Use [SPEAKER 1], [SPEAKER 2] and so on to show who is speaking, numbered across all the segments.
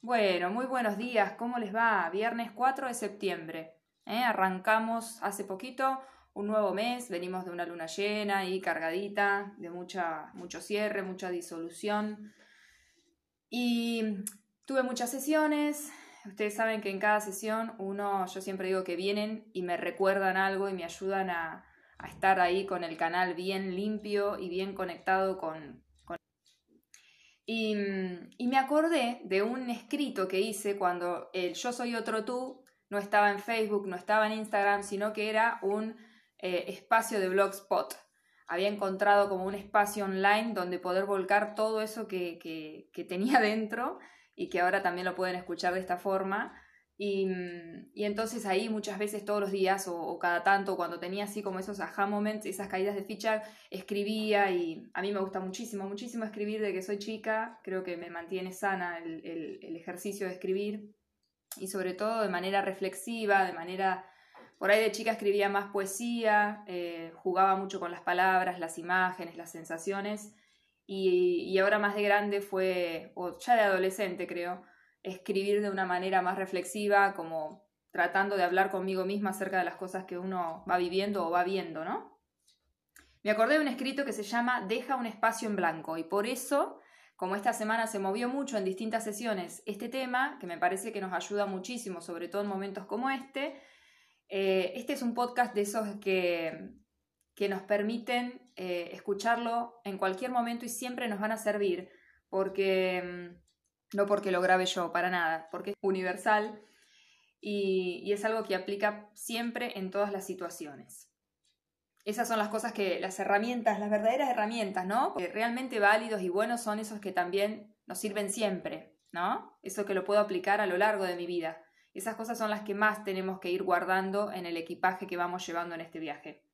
[SPEAKER 1] Bueno, muy buenos días, ¿cómo les va? Viernes 4 de septiembre. ¿eh? Arrancamos hace poquito un nuevo mes, venimos de una luna llena y cargadita, de mucha, mucho cierre, mucha disolución. Y tuve muchas sesiones. Ustedes saben que en cada sesión uno, yo siempre digo que vienen y me recuerdan algo y me ayudan a, a estar ahí con el canal bien limpio y bien conectado con, y, me acordé de un escrito que hice cuando el Yo Soy Otro Tú no estaba en Facebook, no estaba en Instagram, sino que era un eh, espacio de blogspot. Había encontrado como un espacio online donde poder volcar todo eso que, que tenía dentro y que ahora también lo pueden escuchar de esta forma. Mm, y, entonces ahí muchas veces todos los días o, cada tanto, cuando tenía así como esos aha moments, esas caídas de ficha, escribía y a mí me gusta muchísimo, muchísimo escribir de que soy chica, creo que me mantiene sana el, el, ejercicio de escribir. Y sobre todo de manera reflexiva, de manera... Por ahí de chica escribía más poesía, eh, jugaba mucho con las palabras, las imágenes, las sensaciones. Y, y ahora más de grande fue, o ya de adolescente creo, escribir de una manera más reflexiva, como tratando de hablar conmigo misma acerca de las cosas que uno va viviendo o va viendo, ¿no? Me acordé de un escrito que se llama Deja un espacio en blanco y por eso, como esta semana se movió mucho en distintas sesiones este tema, que me parece que nos ayuda muchísimo, sobre todo en momentos como este, eh, este es un podcast de esos que, que nos permiten eh, escucharlo en cualquier momento y siempre nos van a servir, porque mm, no porque lo grabe yo, para nada, porque es universal y, es algo que aplica siempre en todas las situaciones. Esas son las cosas que, las herramientas, las verdaderas herramientas, ¿no? Que realmente válidos y buenos son esos que también nos sirven siempre, ¿no? Eso que lo puedo aplicar a lo largo de mi vida. Esas cosas son las que más tenemos que ir guardando en el equipaje que vamos llevando en este viaje.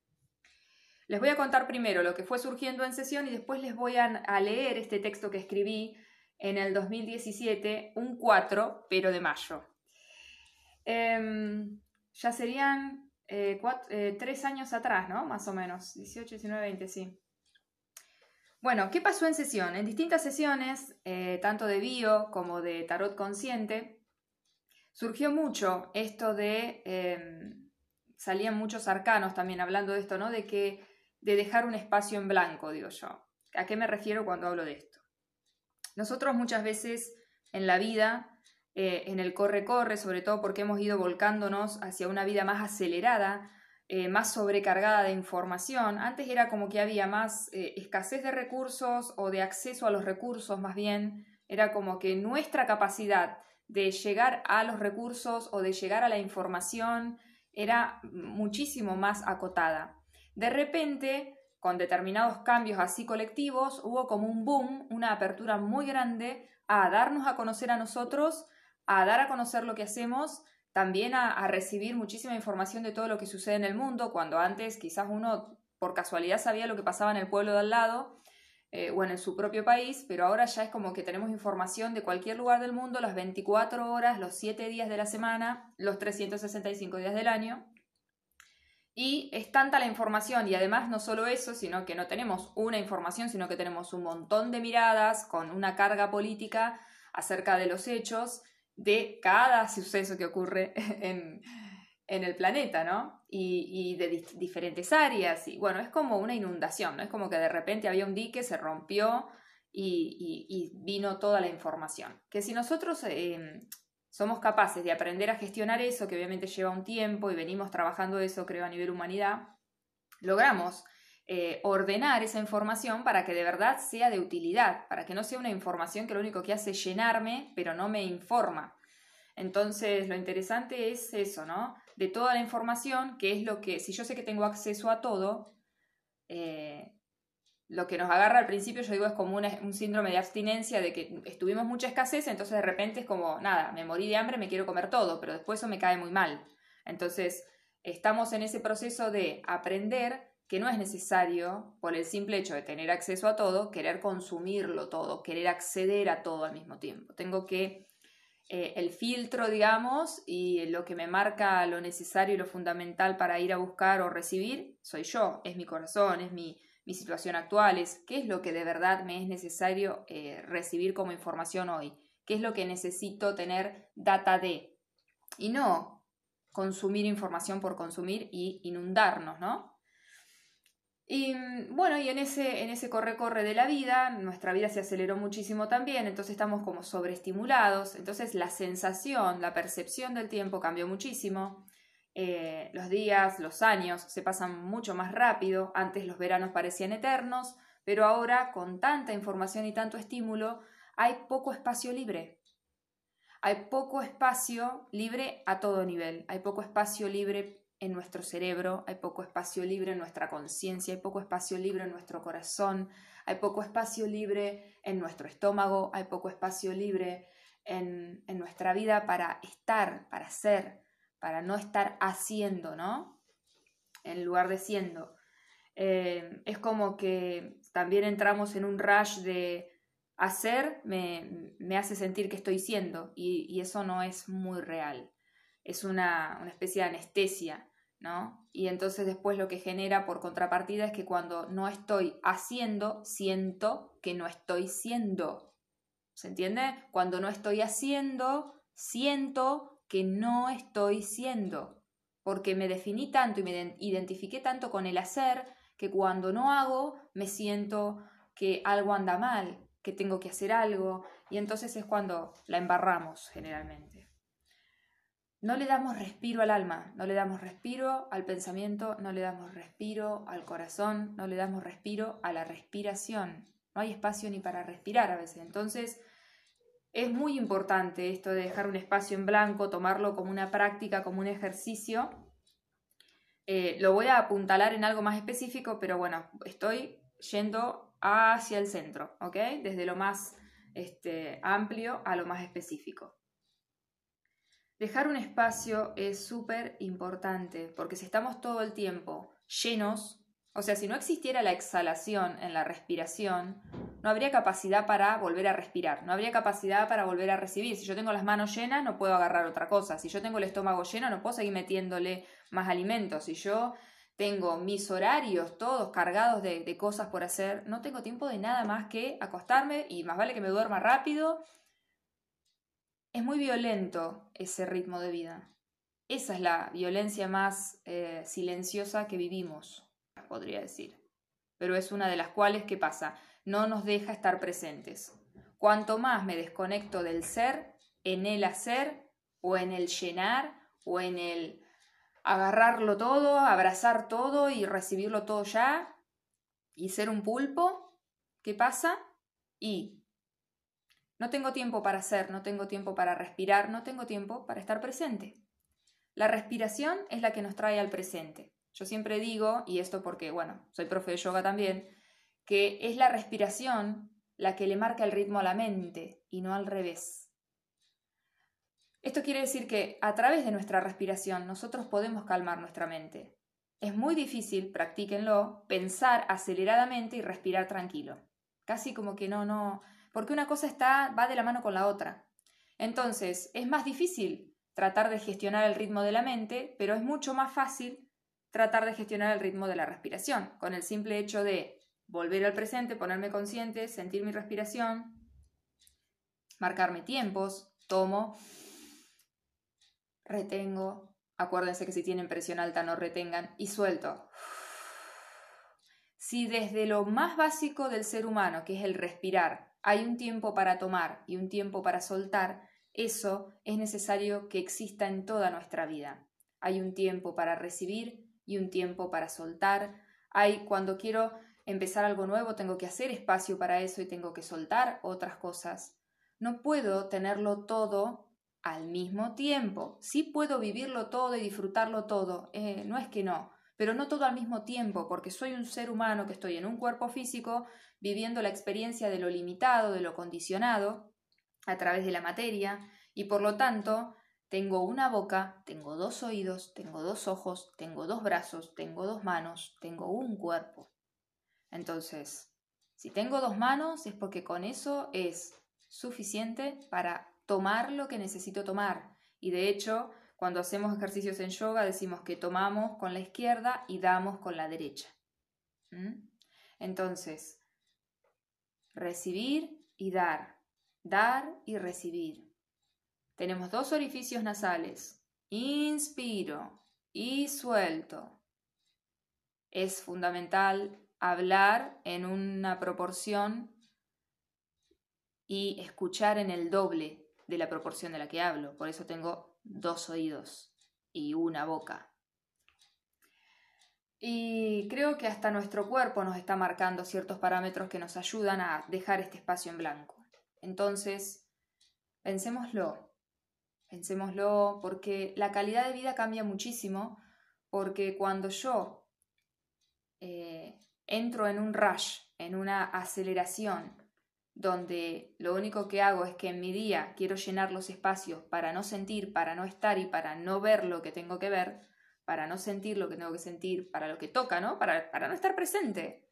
[SPEAKER 1] Les voy a contar primero lo que fue surgiendo en sesión y después les voy a leer este texto que escribí en el 2017 un 4, pero de mayo. Em, ya serían eh, eh, tres años atrás, ¿no? Más o menos, 18, 19, 20, sí. Bueno, ¿qué pasó en sesión? En distintas sesiones, eh, tanto de bio como de tarot consciente, surgió mucho esto de, em, salían muchos arcanos también hablando de esto, ¿no? De que, de dejar un espacio en blanco, digo yo. ¿A qué me refiero cuando hablo de esto? Nosotros muchas veces en la vida, eh, en el corre-corre, sobre todo porque hemos ido volcándonos hacia una vida más acelerada, eh, más sobrecargada de información. Antes era como que había más eh, escasez de recursos o de acceso a los recursos más bien. Era como que nuestra capacidad de llegar a los recursos o de llegar a la información era muchísimo más acotada. De repente con determinados cambios así colectivos, hubo como un boom, una apertura muy grande a darnos a conocer a nosotros, a dar a conocer lo que hacemos, también a, recibir muchísima información de todo lo que sucede en el mundo, cuando antes quizás uno por casualidad sabía lo que pasaba en el pueblo de al lado eh, o en su propio país, pero ahora ya es como que tenemos información de cualquier lugar del mundo las 24 horas, los 7 días de la semana, los 365 días del año. Y es tanta la información y además no solo eso, sino que no tenemos una información, sino que tenemos un montón de miradas con una carga política acerca de los hechos de cada suceso que ocurre en, el planeta, ¿no? Y, de diferentes áreas. Y bueno, es como una inundación, ¿no? Es como que de repente había un dique, se rompió y, vino toda la información. Que si nosotros em, somos capaces de aprender a gestionar eso, que obviamente lleva un tiempo y venimos trabajando eso, creo, a nivel humanidad, logramos eh, ordenar esa información para que de verdad sea de utilidad, para que no sea una información que lo único que hace es llenarme, pero no me informa. Entonces, lo interesante es eso, ¿no? De toda la información, que es lo que, si yo sé que tengo acceso a todo, eh, lo que nos agarra al principio, yo digo, es como un síndrome de abstinencia, de que estuvimos mucha escasez, entonces de repente es como, nada, me morí de hambre, me quiero comer todo, pero después eso me cae muy mal. Entonces, estamos en ese proceso de aprender que no es necesario, por el simple hecho de tener acceso a todo, querer consumirlo todo, querer acceder a todo al mismo tiempo. Tengo que eh, el filtro, digamos, y lo que me marca lo necesario y lo fundamental para ir a buscar o recibir, soy yo, es mi corazón, es mi, mi situación actual, es qué es lo que de verdad me es necesario eh, recibir como información hoy, qué es lo que necesito tener data de. Y no consumir información por consumir y inundarnos, ¿no? Y mm, bueno, y en ese, en ese corre-corre de la vida, nuestra vida se aceleró muchísimo también, entonces estamos como sobreestimulados, entonces la sensación, la percepción del tiempo cambió muchísimo. Eh, los días, los años se pasan mucho más rápido, antes los veranos parecían eternos, pero ahora con tanta información y tanto estímulo hay poco espacio libre. Hay poco espacio libre a todo nivel, hay poco espacio libre en nuestro cerebro, hay poco espacio libre en nuestra conciencia, hay poco espacio libre en nuestro corazón, hay poco espacio libre en nuestro estómago, hay poco espacio libre en, nuestra vida para estar, para ser, para no estar haciendo, ¿no? En lugar de siendo. Eh, es como que también entramos en un rush de hacer, me, hace sentir que estoy siendo y, eso no es muy real. Es una, una especie de anestesia ¿no? Y entonces después lo que genera por contrapartida es que cuando no estoy haciendo, siento que no estoy siendo. ¿Se entiende? Cuando no estoy haciendo, siento que no estoy siendo. Porque me definí tanto y me identifiqué tanto con el hacer que cuando no hago me siento que algo anda mal, que tengo que hacer algo y entonces es cuando la embarramos generalmente. No le damos respiro al alma, no le damos respiro al pensamiento, no le damos respiro al corazón, no le damos respiro a la respiración. No hay espacio ni para respirar a veces. Entonces, es muy importante esto de dejar un espacio en blanco, tomarlo como una práctica, como un ejercicio. Eh, lo voy a apuntalar en algo más específico, pero bueno, estoy yendo hacia el centro, ¿ok? Desde lo más este, amplio a lo más específico. Dejar un espacio es súper importante porque si estamos todo el tiempo llenos, o sea, si no existiera la exhalación en la respiración, no habría capacidad para volver a respirar, no habría capacidad para volver a recibir. Si yo tengo las manos llenas, no puedo agarrar otra cosa. Si yo tengo el estómago lleno, no puedo seguir metiéndole más alimentos. Si yo tengo mis horarios todos cargados de, cosas por hacer, no tengo tiempo de nada más que acostarme y más vale que me duerma rápido es muy violento ese ritmo de vida. Esa es la violencia más eh, silenciosa que vivimos, podría decir. Pero es una de las cuales, ¿qué pasa? No nos deja estar presentes. Cuanto más me desconecto del ser, en el hacer, o en el llenar, o en el agarrarlo todo, abrazar todo y recibirlo todo ya, y ser un pulpo, ¿qué pasa? Y no tengo tiempo para hacer, no tengo tiempo para respirar, no tengo tiempo para estar presente. La respiración es la que nos trae al presente. Yo siempre digo, y esto porque, bueno, soy profe de yoga también, que es la respiración la que le marca el ritmo a la mente y no al revés. Esto quiere decir que a través de nuestra respiración nosotros podemos calmar nuestra mente. Es muy difícil, practíquenlo, pensar aceleradamente y respirar tranquilo. Casi como que no, no, porque una cosa está, va de la mano con la otra. Entonces, es más difícil tratar de gestionar el ritmo de la mente, pero es mucho más fácil tratar de gestionar el ritmo de la respiración, con el simple hecho de volver al presente, ponerme consciente, sentir mi respiración, marcarme tiempos, tomo, retengo, acuérdense que si tienen presión alta no retengan y suelto. Si desde lo más básico del ser humano, que es el respirar, hay un tiempo para tomar y un tiempo para soltar, eso es necesario que exista en toda nuestra vida. Hay un tiempo para recibir y un tiempo para soltar. Hay cuando quiero empezar algo nuevo, tengo que hacer espacio para eso y tengo que soltar otras cosas. No puedo tenerlo todo al mismo tiempo. Sí puedo vivirlo todo y disfrutarlo todo. Eh, no es que no, pero no todo al mismo tiempo, porque soy un ser humano que estoy en un cuerpo físico viviendo la experiencia de lo limitado, de lo condicionado, a través de la materia, y por lo tanto tengo una boca, tengo dos oídos, tengo dos ojos, tengo dos brazos, tengo dos manos, tengo un cuerpo. Entonces, si tengo dos manos es porque con eso es suficiente para tomar lo que necesito tomar. Y de hecho, cuando hacemos ejercicios en yoga decimos que tomamos con la izquierda y damos con la derecha. ¿Mm? Entonces, recibir y dar. dar y recibir. Tenemos dos orificios nasales. Inspiro y suelto. Es fundamental hablar en una proporción y escuchar en el doble de la proporción de la que hablo. Por eso tengo dos oídos y una boca. Y creo que hasta nuestro cuerpo nos está marcando ciertos parámetros que nos ayudan a dejar este espacio en blanco. Entonces, pensémoslo, pensémoslo, porque la calidad de vida cambia muchísimo, porque cuando yo eh, entro en un rush, en una aceleración, donde lo único que hago es que en mi día quiero llenar los espacios para no sentir, para no estar y para no ver lo que tengo que ver, para no sentir lo que tengo que sentir, para lo que toca, ¿no? Para, para no estar presente.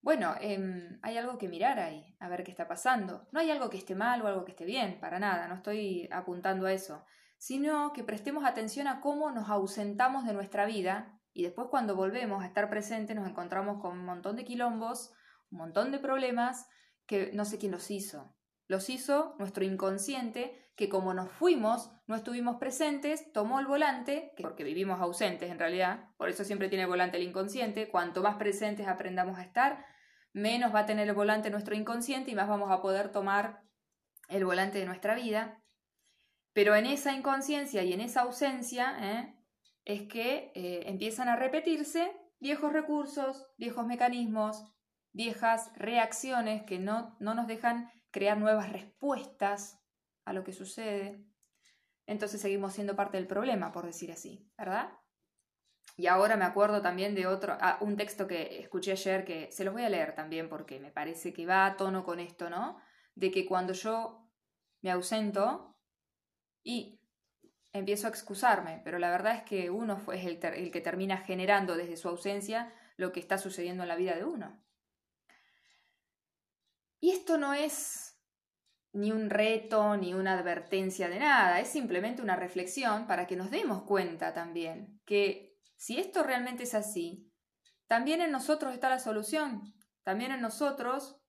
[SPEAKER 1] Bueno, em, hay algo que mirar ahí, a ver qué está pasando. No hay algo que esté mal o algo que esté bien, para nada, no estoy apuntando a eso, sino que prestemos atención a cómo nos ausentamos de nuestra vida y después cuando volvemos a estar presentes nos encontramos con un montón de quilombos, un montón de problemas que no sé quién los hizo. Los hizo nuestro inconsciente que como nos fuimos, no estuvimos presentes, tomó el volante, porque vivimos ausentes en realidad, por eso siempre tiene el volante el inconsciente, cuanto más presentes aprendamos a estar, menos va a tener el volante nuestro inconsciente y más vamos a poder tomar el volante de nuestra vida. Pero en esa inconsciencia y en esa ausencia ¿eh? Es que eh, empiezan a repetirse viejos recursos, viejos mecanismos, viejas reacciones que no, no nos dejan crear nuevas respuestas a lo que sucede, entonces seguimos siendo parte del problema, por decir así, ¿verdad? Y ahora me acuerdo también de otro, ah, un texto que escuché ayer que se los voy a leer también porque me parece que va a tono con esto, ¿no? De que cuando yo me ausento y empiezo a excusarme, pero la verdad es que uno es el, el que termina generando desde su ausencia lo que está sucediendo en la vida de uno. Y esto no es ni un reto, ni una advertencia de nada, es simplemente una reflexión para que nos demos cuenta también que si esto realmente es así, también en nosotros está la solución, también en nosotros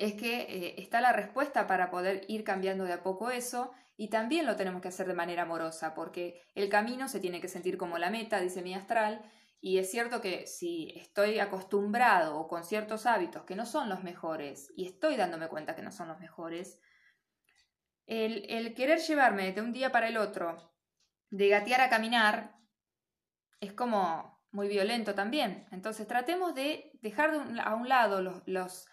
[SPEAKER 1] es que eh, está la respuesta para poder ir cambiando de a poco eso y también lo tenemos que hacer de manera amorosa porque el camino se tiene que sentir como la meta, dice mi astral, y es cierto que si estoy acostumbrado o con ciertos hábitos que no son los mejores y estoy dándome cuenta que no son los mejores, el, querer llevarme de un día para el otro, de gatear a caminar, es como muy violento también. Entonces tratemos de dejar a un lado los,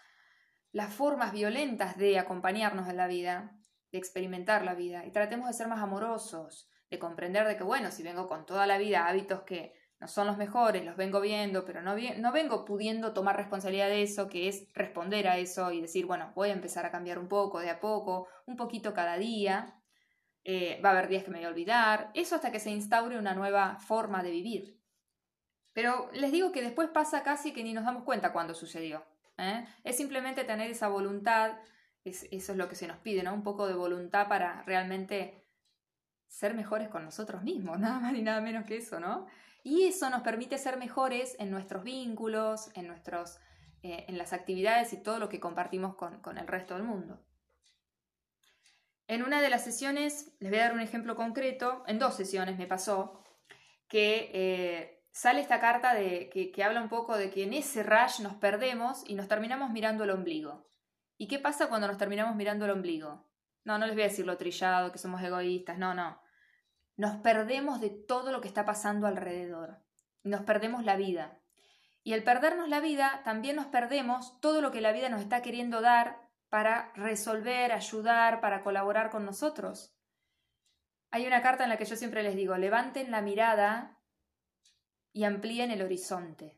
[SPEAKER 1] las formas violentas de acompañarnos en la vida, de experimentar la vida, y tratemos de ser más amorosos, de comprender de que, bueno, si vengo con toda la vida hábitos que no son los mejores, los vengo viendo, pero no, no vengo pudiendo tomar responsabilidad de eso, que es responder a eso y decir, bueno, voy a empezar a cambiar un poco, de a poco, un poquito cada día. Eh, va a haber días que me voy a olvidar, eso hasta que se instaure una nueva forma de vivir. Pero les digo que después pasa casi que ni nos damos cuenta cuando sucedió. ¿Eh? Es simplemente tener esa voluntad, eso es lo que se nos pide, ¿no? Un poco de voluntad para realmente ser mejores con nosotros mismos, nada más ni nada menos que eso, ¿no? Y eso nos permite ser mejores en nuestros vínculos, en, nuestros, eh, en las actividades y todo lo que compartimos con, el resto del mundo. En una de las sesiones, les voy a dar un ejemplo concreto, en dos sesiones me pasó, que eh, sale esta carta de, que, habla un poco de que en ese rush nos perdemos y nos terminamos mirando el ombligo. ¿Y qué pasa cuando nos terminamos mirando el ombligo? No, no les voy a decir lo trillado, que somos egoístas, no, no nos perdemos de todo lo que está pasando alrededor. Nos perdemos la vida. Y al perdernos la vida, también nos perdemos todo lo que la vida nos está queriendo dar para resolver, ayudar, para colaborar con nosotros. Hay una carta en la que yo siempre les digo, levanten la mirada y amplíen el horizonte,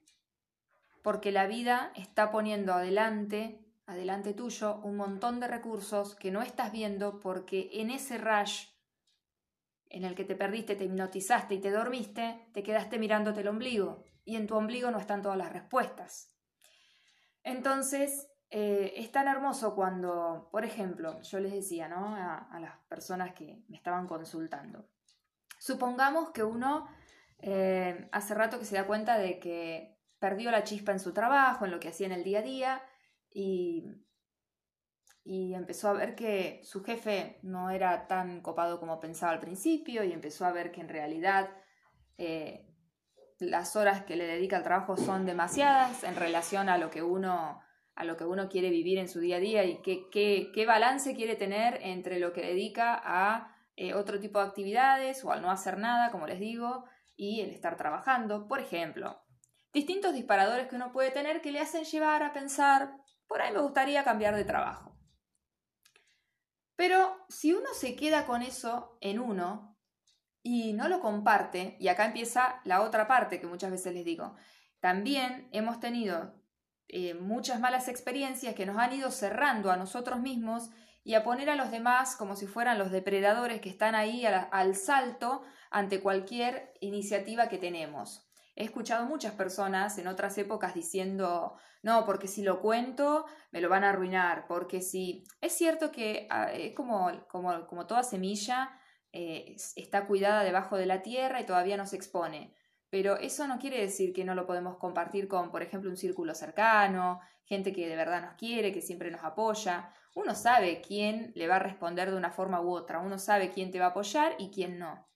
[SPEAKER 1] porque la vida está poniendo adelante, adelante tuyo, un montón de recursos que no estás viendo porque en ese rush en el que te perdiste, te hipnotizaste y te dormiste, te quedaste mirándote el ombligo y en tu ombligo no están todas las respuestas. Entonces, eh, es tan hermoso cuando, por ejemplo, yo les decía ¿no? a, las personas que me estaban consultando, supongamos que uno eh, hace rato que se da cuenta de que perdió la chispa en su trabajo, en lo que hacía en el día a día, y y empezó a ver que su jefe no era tan copado como pensaba al principio y empezó a ver que en realidad eh, las horas que le dedica al trabajo son demasiadas en relación a lo que uno a lo que uno quiere vivir en su día a día y qué, qué, balance quiere tener entre lo que dedica a eh, otro tipo de actividades o al no hacer nada, como les digo, y el estar trabajando. Por ejemplo, distintos disparadores que uno puede tener que le hacen llevar a pensar, por ahí me gustaría cambiar de trabajo. Pero si uno se queda con eso en uno y no lo comparte, y acá empieza la otra parte que muchas veces les digo, también hemos tenido eh, muchas malas experiencias que nos han ido cerrando a nosotros mismos y a poner a los demás como si fueran los depredadores que están ahí al salto ante cualquier iniciativa que tenemos. He escuchado muchas personas en otras épocas diciendo, no, porque si lo cuento me lo van a arruinar, porque si... Es cierto que ah, es como, como, como toda semilla, eh, está cuidada debajo de la tierra y todavía no se expone. Pero eso no quiere decir que no lo podemos compartir con, por ejemplo, un círculo cercano, gente que de verdad nos quiere, que siempre nos apoya. Uno sabe quién le va a responder de una forma u otra, uno sabe quién te va a apoyar y quién no.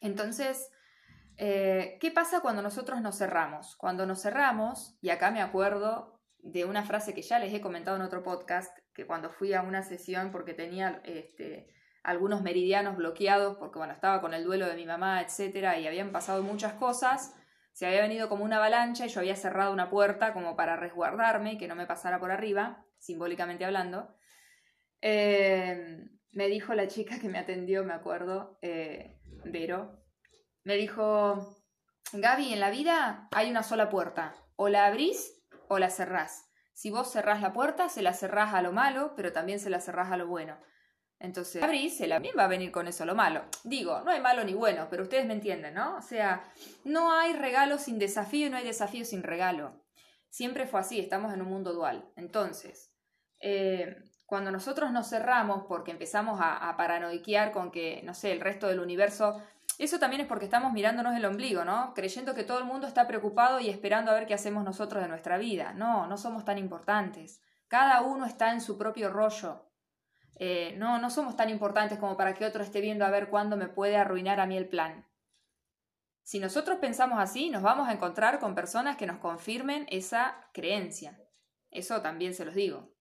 [SPEAKER 1] Entonces, eh, ¿qué pasa cuando nosotros nos cerramos? Cuando nos cerramos, y acá me acuerdo de una frase que ya les he comentado en otro podcast, que cuando fui a una sesión porque tenía este, algunos meridianos bloqueados, porque bueno, estaba con el duelo de mi mamá, etcétera, y habían pasado muchas cosas, se había venido como una avalancha y yo había cerrado una puerta como para resguardarme y que no me pasara por arriba, simbólicamente hablando. Eh, me dijo la chica que me atendió, me acuerdo, eh, Vero, me dijo, Gaby, en la vida hay una sola puerta, o la abrís o la cerrás. Si vos cerrás la puerta, se la cerrás a lo malo, pero también se la cerrás a lo bueno. Entonces, abrís, se la va a venir con eso lo malo. Digo, no hay malo ni bueno, pero ustedes me entienden, ¿no? O sea, no hay regalo sin desafío y no hay desafío sin regalo. Siempre fue así, estamos en un mundo dual. Entonces, eh, cuando nosotros nos cerramos porque empezamos a, a paranoiquear con que, no sé, el resto del universo eso también es porque estamos mirándonos el ombligo, ¿no? Creyendo que todo el mundo está preocupado y esperando a ver qué hacemos nosotros de nuestra vida. No, no somos tan importantes. Cada uno está en su propio rollo. Eh, no, no somos tan importantes como para que otro esté viendo a ver cuándo me puede arruinar a mí el plan. Si nosotros pensamos así, nos vamos a encontrar con personas que nos confirmen esa creencia. Eso también se los digo.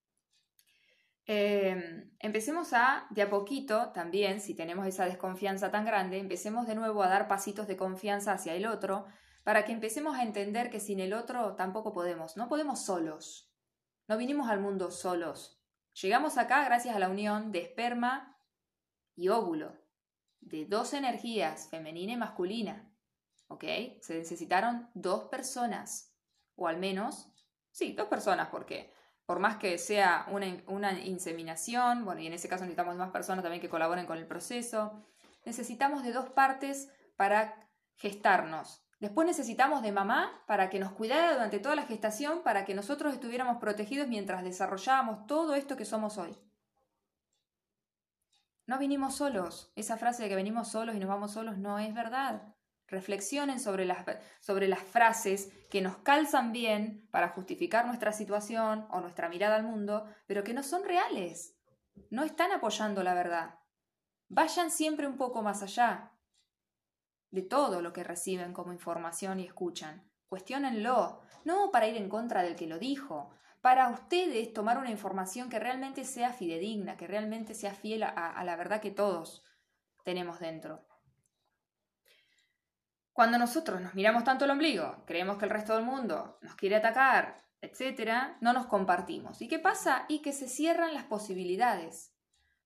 [SPEAKER 1] Em, empecemos a, de a poquito, también, si tenemos esa desconfianza tan grande, empecemos de nuevo a dar pasitos de confianza hacia el otro, para que empecemos a entender que sin el otro tampoco podemos, no podemos solos, no vinimos al mundo solos. Llegamos acá gracias a la unión de esperma y óvulo, de dos energías, femenina y masculina. ¿Ok? Se necesitaron dos personas, o al menos, sí, dos personas, porque por más que sea una, inseminación, bueno, y en ese caso necesitamos más personas también que colaboren con el proceso, necesitamos de dos partes para gestarnos. Después necesitamos de mamá para que nos cuidara durante toda la gestación, para que nosotros estuviéramos protegidos mientras desarrollábamos todo esto que somos hoy. No vinimos solos. Esa frase de que venimos solos y nos vamos solos no es verdad. Reflexionen sobre las, sobre las frases que nos calzan bien para justificar nuestra situación o nuestra mirada al mundo, pero que no son reales. No están apoyando la verdad. Vayan siempre un poco más allá de todo lo que reciben como información y escuchan. Cuestiónenlo, no para ir en contra del que lo dijo, para ustedes tomar una información que realmente sea fidedigna, que realmente sea fiel a la verdad que todos tenemos dentro. Cuando nosotros nos miramos tanto el ombligo, creemos que el resto del mundo nos quiere atacar, etcétera, no nos compartimos. ¿Y qué pasa? Y que se cierran las posibilidades.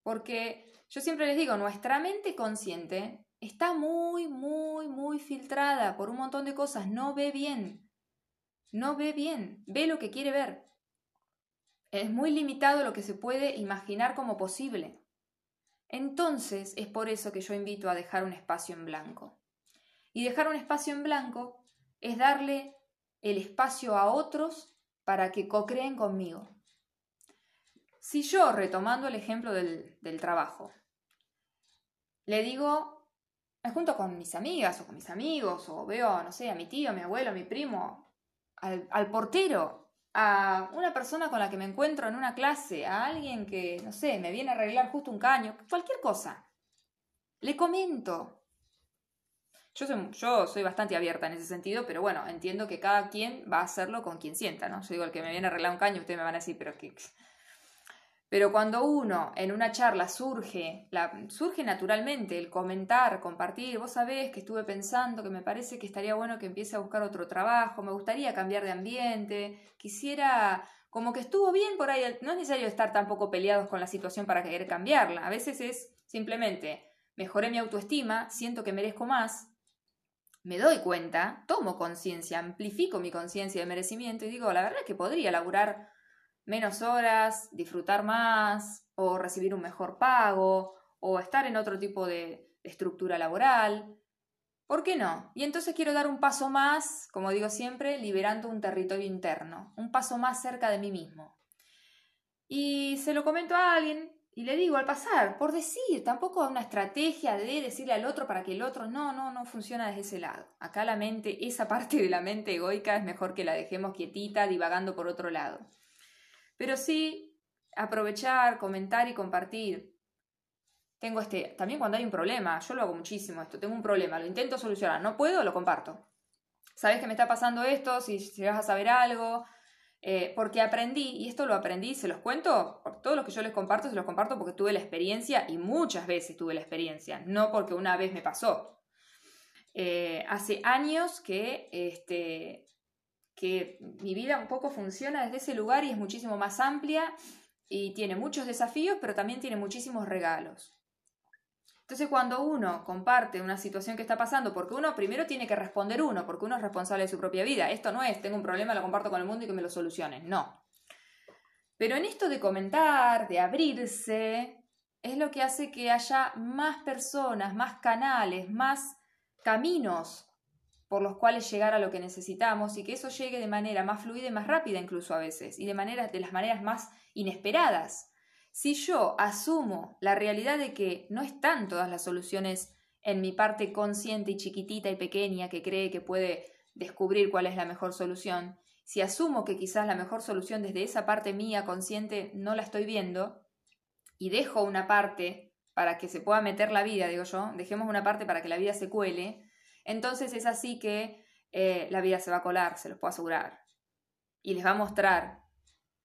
[SPEAKER 1] Porque yo siempre les digo, nuestra mente consciente está muy, muy, muy filtrada por un montón de cosas, no ve bien. No ve bien, ve lo que quiere ver. Es muy limitado lo que se puede imaginar como posible. Entonces es por eso que yo invito a dejar un espacio en blanco. Y dejar un espacio en blanco es darle el espacio a otros para que co-creen conmigo. Si yo, retomando el ejemplo del, trabajo, le digo, me junto con mis amigas o con mis amigos, o veo, no sé, a mi tío, a mi abuelo, a mi primo, al, portero, a una persona con la que me encuentro en una clase, a alguien que, no sé, me viene a arreglar justo un caño, cualquier cosa. Le comento. Yo soy, yo soy bastante abierta en ese sentido, pero bueno, entiendo que cada quien va a hacerlo con quien sienta, ¿no? Yo digo, el que me viene a arreglar un caño, ustedes me van a decir, pero que pero cuando uno en una charla surge, surge naturalmente el comentar, compartir, vos sabés que estuve pensando que me parece que estaría bueno que empiece a buscar otro trabajo, me gustaría cambiar de ambiente, quisiera, como que estuvo bien por ahí, no es necesario estar tampoco peleados con la situación para querer cambiarla, a veces es simplemente mejoré mi autoestima, siento que merezco más, me doy cuenta, tomo conciencia, amplifico mi conciencia de merecimiento y digo, la verdad es que podría laburar menos horas, disfrutar más o recibir un mejor pago o estar en otro tipo de estructura laboral. ¿Por qué no? Y entonces quiero dar un paso más, como digo siempre, liberando un territorio interno, un paso más cerca de mí mismo. Y se lo comento a alguien y le digo al pasar, por decir, tampoco una estrategia de decirle al otro para que el otro, no, no, no funciona desde ese lado. Acá la mente, esa parte de la mente egoica es mejor que la dejemos quietita, divagando por otro lado. Pero sí aprovechar, comentar y compartir. Tengo este, también cuando hay un problema, yo lo hago muchísimo esto, tengo un problema, lo intento solucionar, no puedo, lo comparto. ¿Sabes que me está pasando esto? Si, vas a saber algo, eh, porque aprendí, y esto lo aprendí, se los cuento, por todo lo que yo les comparto, se los comparto porque tuve la experiencia y muchas veces tuve la experiencia, no porque una vez me pasó. Eh, hace años que este, que mi vida un poco funciona desde ese lugar y es muchísimo más amplia y tiene muchos desafíos, pero también tiene muchísimos regalos. Entonces, cuando uno comparte una situación que está pasando, porque uno primero tiene que responder uno, porque uno es responsable de su propia vida. Esto no es, tengo un problema, lo comparto con el mundo y que me lo solucionen. No. Pero en esto de comentar, de abrirse, es lo que hace que haya más personas, más canales, más caminos por los cuales llegar a lo que necesitamos y que eso llegue de manera más fluida y más rápida incluso a veces y de, manera, de las maneras más inesperadas. Si yo asumo la realidad de que no están todas las soluciones en mi parte consciente y chiquitita y pequeña que cree que puede descubrir cuál es la mejor solución, si asumo que quizás la mejor solución desde esa parte mía consciente no la estoy viendo y dejo una parte para que se pueda meter la vida, digo yo, dejemos una parte para que la vida se cuele, entonces es así que eh, la vida se va a colar, se los puedo asegurar. Y les va a mostrar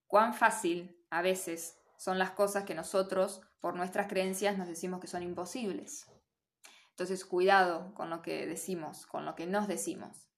[SPEAKER 1] cuán fácil a veces son las cosas que nosotros, por nuestras creencias, nos decimos que son imposibles. Entonces, cuidado con lo que decimos, con lo que nos decimos.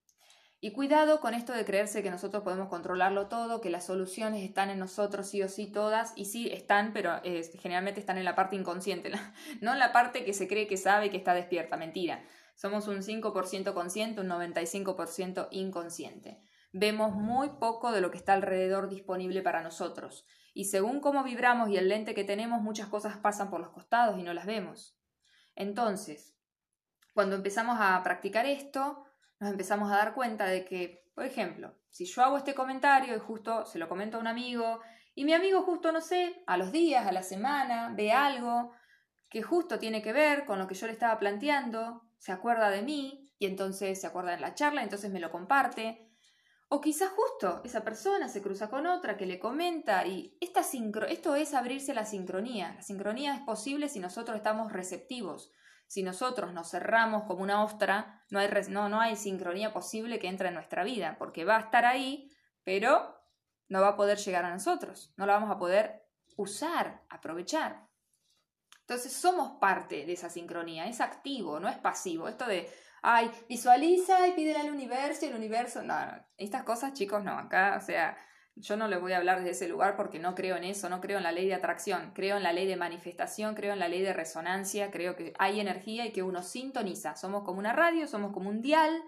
[SPEAKER 1] Y cuidado con esto de creerse que nosotros podemos controlarlo todo, que las soluciones están en nosotros sí o sí todas, y sí están, pero eh, generalmente están en la parte inconsciente, no en la parte que se cree que sabe que está despierta, mentira. Somos un 5% consciente, un 95% inconsciente. Vemos muy poco de lo que está alrededor disponible para nosotros. Y según cómo vibramos y el lente que tenemos, muchas cosas pasan por los costados y no las vemos. Entonces, cuando empezamos a practicar esto, nos empezamos a dar cuenta de que, por ejemplo, si yo hago este comentario y justo se lo comento a un amigo, y mi amigo justo, no sé, a los días, a la semana, ve algo que justo tiene que ver con lo que yo le estaba planteando, se acuerda de mí y entonces se acuerda en la charla, entonces me lo comparte. O quizás justo esa persona se cruza con otra que le comenta y esta sincro esto es abrirse a la sincronía. La sincronía es posible si nosotros estamos receptivos. Si nosotros nos cerramos como una ostra, no hay, no, no hay sincronía posible que entre en nuestra vida, porque va a estar ahí, pero no va a poder llegar a nosotros, no la vamos a poder usar, aprovechar. Entonces somos parte de esa sincronía, es activo, no es pasivo. Esto de, ay, visualiza y pídele al universo y el universo, no, no, estas cosas chicos no, acá, o sea, yo no les voy a hablar desde ese lugar porque no creo en eso, no creo en la ley de atracción, creo en la ley de manifestación, creo en la ley de resonancia, creo que hay energía y que uno sintoniza. Somos como una radio, somos como un dial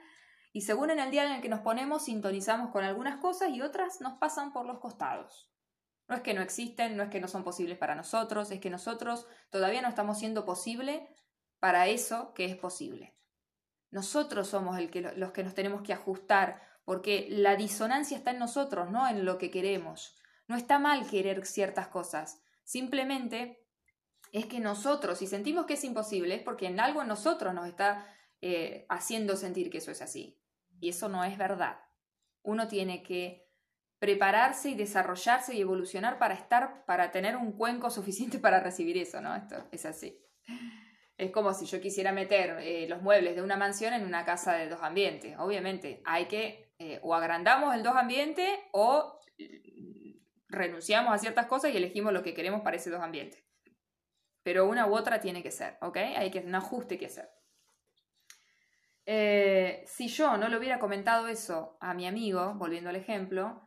[SPEAKER 1] y según en el dial en el que nos ponemos sintonizamos con algunas cosas y otras nos pasan por los costados. No es que no existen, no es que no son posibles para nosotros, es que nosotros todavía no estamos siendo posible para eso que es posible. Nosotros somos el que, los que nos tenemos que ajustar, porque la disonancia está en nosotros, no en lo que queremos. No está mal querer ciertas cosas, simplemente es que nosotros, si sentimos que es imposible, es porque en algo en nosotros nos está eh, haciendo sentir que eso es así. Y eso no es verdad. Uno tiene que prepararse y desarrollarse y evolucionar para estar, para tener un cuenco suficiente para recibir eso, ¿no? Esto es así. Es como si yo quisiera meter eh, los muebles de una mansión en una casa de dos ambientes. Obviamente, hay que eh, o agrandamos el dos ambientes o mm, renunciamos a ciertas cosas y elegimos lo que queremos para ese dos ambientes. Pero una u otra tiene que ser, ¿ok? Hay que un ajuste que hacer. Eh, si yo no le hubiera comentado eso a mi amigo, volviendo al ejemplo,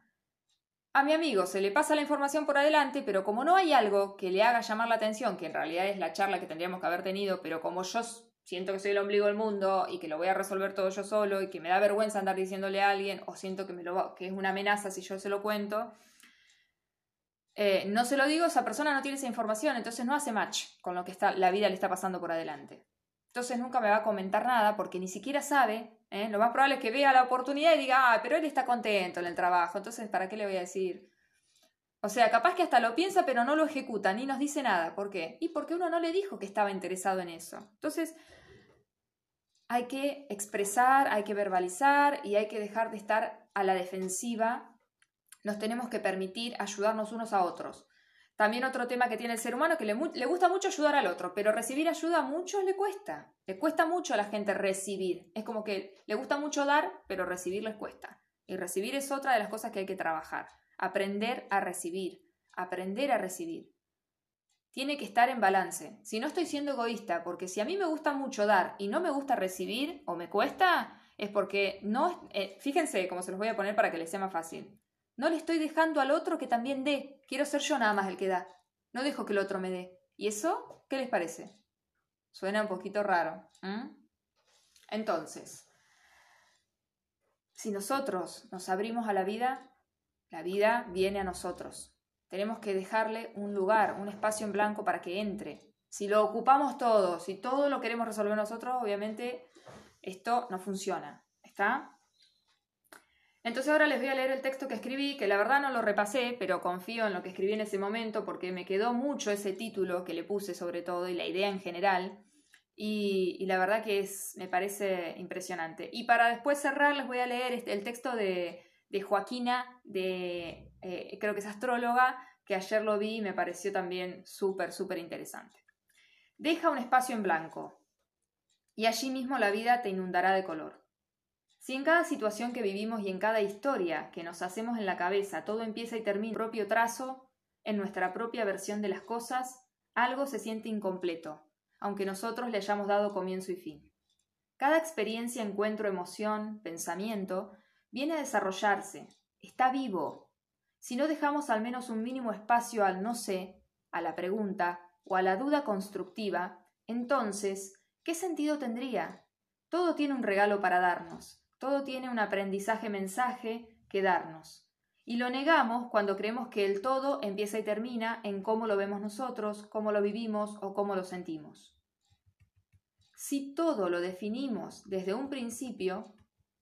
[SPEAKER 1] a mi amigo se le pasa la información por adelante, pero como no hay algo que le haga llamar la atención, que en realidad es la charla que tendríamos que haber tenido, pero como yo siento que soy el ombligo del mundo y que lo voy a resolver todo yo solo y que me da vergüenza andar diciéndole a alguien o siento que, me lo, que es una amenaza si yo se lo cuento, eh, no se lo digo, esa persona no tiene esa información, entonces no hace match con lo que está, la vida le está pasando por adelante. Entonces nunca me va a comentar nada porque ni siquiera sabe. ¿Eh? Lo más probable es que vea la oportunidad y diga, ah, pero él está contento en el trabajo, entonces ¿para qué le voy a decir? O sea, capaz que hasta lo piensa pero no lo ejecuta, ni nos dice nada. ¿Por qué? Y porque uno no le dijo que estaba interesado en eso. Entonces, hay que expresar, hay que verbalizar y hay que dejar de estar a la defensiva. Nos tenemos que permitir ayudarnos unos a otros. También otro tema que tiene el ser humano que le, gusta mucho ayudar al otro, pero recibir ayuda a muchos le cuesta. Le cuesta mucho a la gente recibir. Es como que le gusta mucho dar, pero recibir les cuesta. Y recibir es otra de las cosas que hay que trabajar. Aprender a recibir. Aprender a recibir. Tiene que estar en balance. Si no estoy siendo egoísta, porque si a mí me gusta mucho dar y no me gusta recibir o me cuesta, es porque no... Eh, fíjense cómo se los voy a poner para que les sea más fácil. No le estoy dejando al otro que también dé. Quiero ser yo nada más el que da. No dejo que el otro me dé. ¿Y eso qué les parece? Suena un poquito raro. Entonces, si nosotros nos abrimos a la vida, la vida viene a nosotros. Tenemos que dejarle un lugar, un espacio en blanco para que entre. Si lo ocupamos todo, si todo lo queremos resolver nosotros, obviamente esto no funciona. ¿Está? Entonces ahora les voy a leer el texto que escribí, que la verdad no lo repasé, pero confío en lo que escribí en ese momento porque me quedó mucho ese título que le puse sobre todo y la idea en general. Y, la verdad que es, me parece impresionante. Y para después cerrar les voy a leer este, el texto de, Joaquina, de, eh, creo que es astróloga, que ayer lo vi y me pareció también súper, súper interesante. Deja un espacio en blanco y allí mismo la vida te inundará de color. Si en cada situación que vivimos y en cada historia que nos hacemos en la cabeza todo empieza y termina en propio trazo, en nuestra propia versión de las cosas, algo se siente incompleto, aunque nosotros le hayamos dado comienzo y fin. Cada experiencia, encuentro, emoción, pensamiento, viene a desarrollarse, está vivo. Si no dejamos al menos un mínimo espacio al no sé, a la pregunta o a la duda constructiva, entonces, ¿qué sentido tendría? Todo tiene un regalo para darnos, todo tiene un aprendizaje mensaje que darnos. Y lo negamos cuando creemos que el todo empieza y termina en cómo lo vemos nosotros, cómo lo vivimos o cómo lo sentimos. Si todo lo definimos desde un principio,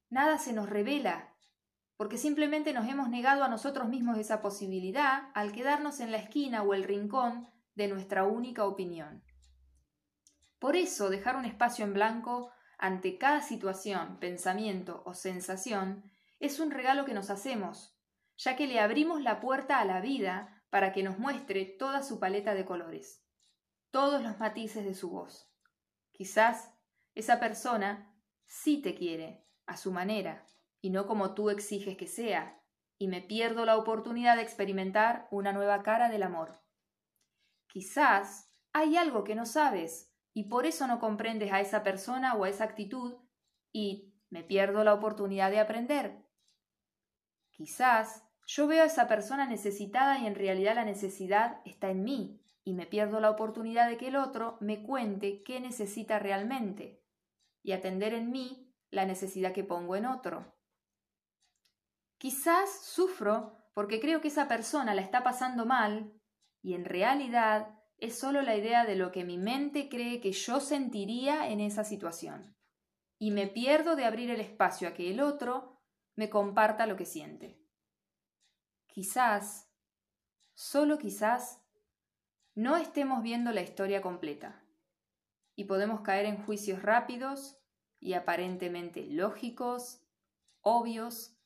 [SPEAKER 1] nada se nos revela, porque simplemente nos hemos negado a nosotros mismos esa posibilidad al quedarnos en la esquina o el rincón de nuestra única opinión. Por eso dejar un espacio en blanco ante cada situación, pensamiento o sensación es un regalo que nos hacemos, ya que le abrimos la puerta a la vida para que nos muestre toda su paleta de colores, todos los matices de su voz. Quizás esa persona sí te quiere, a su manera, y no como tú exiges que sea, y me pierdo la oportunidad de experimentar una nueva cara del amor. Quizás hay algo que no sabes y por eso no comprendes a esa persona o a esa actitud y me pierdo la oportunidad de aprender. Quizás yo veo a esa persona necesitada y en realidad la necesidad está en mí y me pierdo la oportunidad de que el otro me cuente qué necesita realmente y atender en mí la necesidad que pongo en otro. Quizás sufro porque creo que esa persona la está pasando mal y en realidad es solo la idea de lo que mi mente cree que yo sentiría en esa situación. Y me pierdo de abrir el espacio a que el otro me comparta lo que siente. Quizás, solo quizás, no estemos viendo la historia completa y podemos caer en juicios rápidos y aparentemente lógicos, obvios,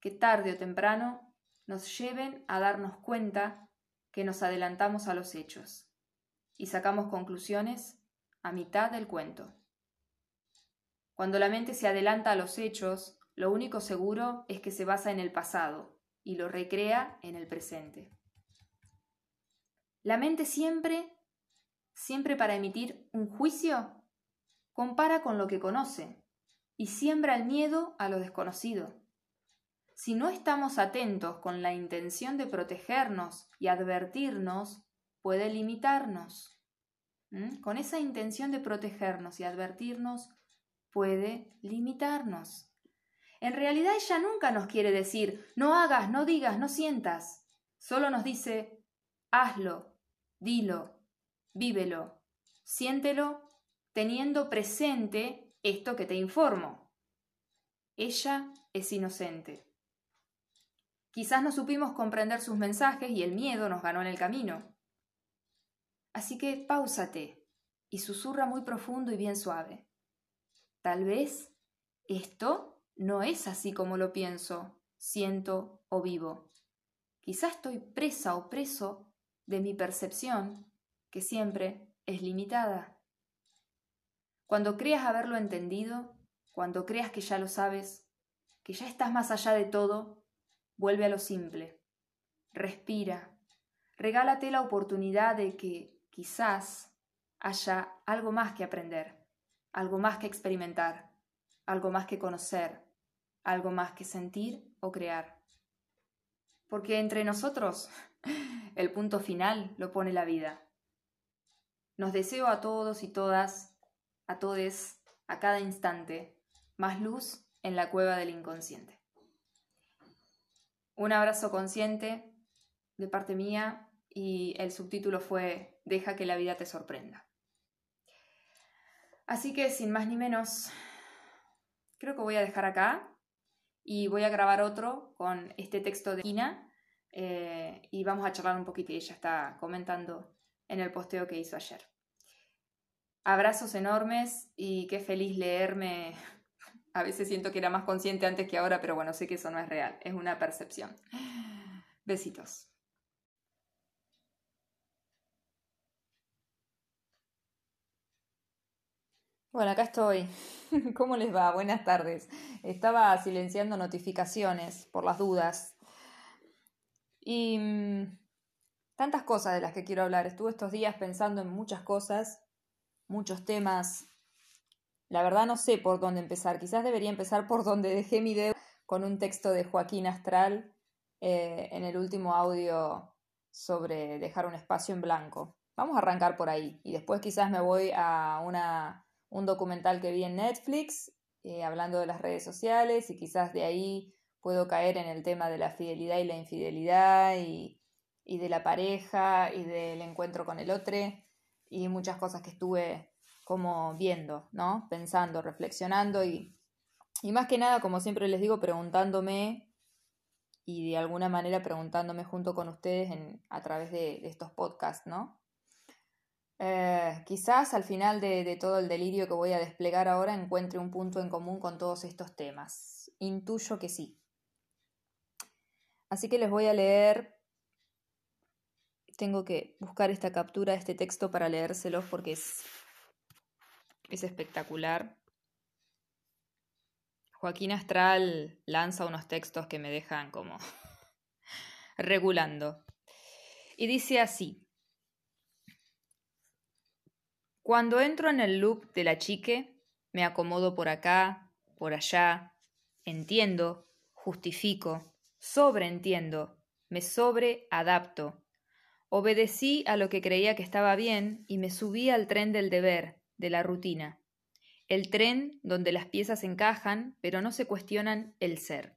[SPEAKER 1] que tarde o temprano nos lleven a darnos cuenta que nos adelantamos a los hechos y sacamos conclusiones a mitad del cuento. Cuando la mente se adelanta a los hechos, lo único seguro es que se basa en el pasado y lo recrea en el presente. La mente siempre, siempre para emitir un juicio, compara con lo que conoce y siembra el miedo a lo desconocido. Si no estamos atentos con la intención de protegernos y advertirnos, puede limitarnos. Con esa intención de protegernos y advertirnos, puede limitarnos. En realidad ella nunca nos quiere decir, no hagas, no digas, no sientas. Solo nos dice, hazlo, dilo, vívelo, siéntelo, teniendo presente esto que te informo. Ella es inocente. Quizás no supimos comprender sus mensajes y el miedo nos ganó en el camino. Así que páusate y susurra muy profundo y bien suave. Tal vez esto no es así como lo pienso, siento o vivo. Quizás estoy presa o preso de mi percepción, que siempre es limitada. Cuando creas haberlo entendido, cuando creas que ya lo sabes, que ya estás más allá de todo, Vuelve a lo simple. Respira. Regálate la oportunidad de que quizás haya algo más que aprender, algo más que experimentar, algo más que conocer, algo más que sentir o crear. Porque entre nosotros el punto final lo pone la vida. Nos deseo a todos y todas, a todes, a cada instante, más luz en la cueva del inconsciente. Un abrazo consciente de parte mía y el subtítulo fue Deja que la vida te sorprenda. Así que sin más ni menos, creo que voy a dejar acá y voy a grabar otro con este texto de Ina eh, y vamos a charlar un poquito ella está comentando en el posteo que hizo ayer. Abrazos enormes y qué feliz leerme a veces siento que era más consciente antes que ahora, pero bueno, sé que eso no es real, es una percepción. Besitos. Bueno, acá estoy. ¿Cómo les va? Buenas tardes. Estaba silenciando notificaciones por las dudas. Y mm, tantas cosas de las que quiero hablar. Estuve estos días pensando en muchas cosas, muchos temas la verdad no sé por dónde empezar. Quizás debería empezar por donde dejé mi dedo con un texto de Joaquín Astral eh, en el último audio sobre dejar un espacio en blanco. Vamos a arrancar por ahí y después quizás me voy a una, un documental que vi en Netflix eh, hablando de las redes sociales y quizás de ahí puedo caer en el tema de la fidelidad y la infidelidad y, y de la pareja y del encuentro con el otro y muchas cosas que estuve como viendo, ¿no? Pensando, reflexionando y, y más que nada, como siempre les digo, preguntándome y de alguna manera preguntándome junto con ustedes a través de, estos podcasts, ¿no? Eh, quizás al final de, todo el delirio que voy a desplegar ahora encuentre un punto en común con todos estos temas. Intuyo que sí. Así que les voy a leer. Tengo que buscar esta captura este texto para leérselos porque es espectacular. Joaquín Astral lanza unos textos que me dejan como regulando. Y dice así. Cuando entro en el loop de la chique, me acomodo por acá, por allá, entiendo, justifico, sobreentiendo, me sobreadapto. Obedecí a lo que creía que estaba bien y me subí al tren del deber, de la rutina, el tren donde las piezas encajan, pero no se cuestionan el ser.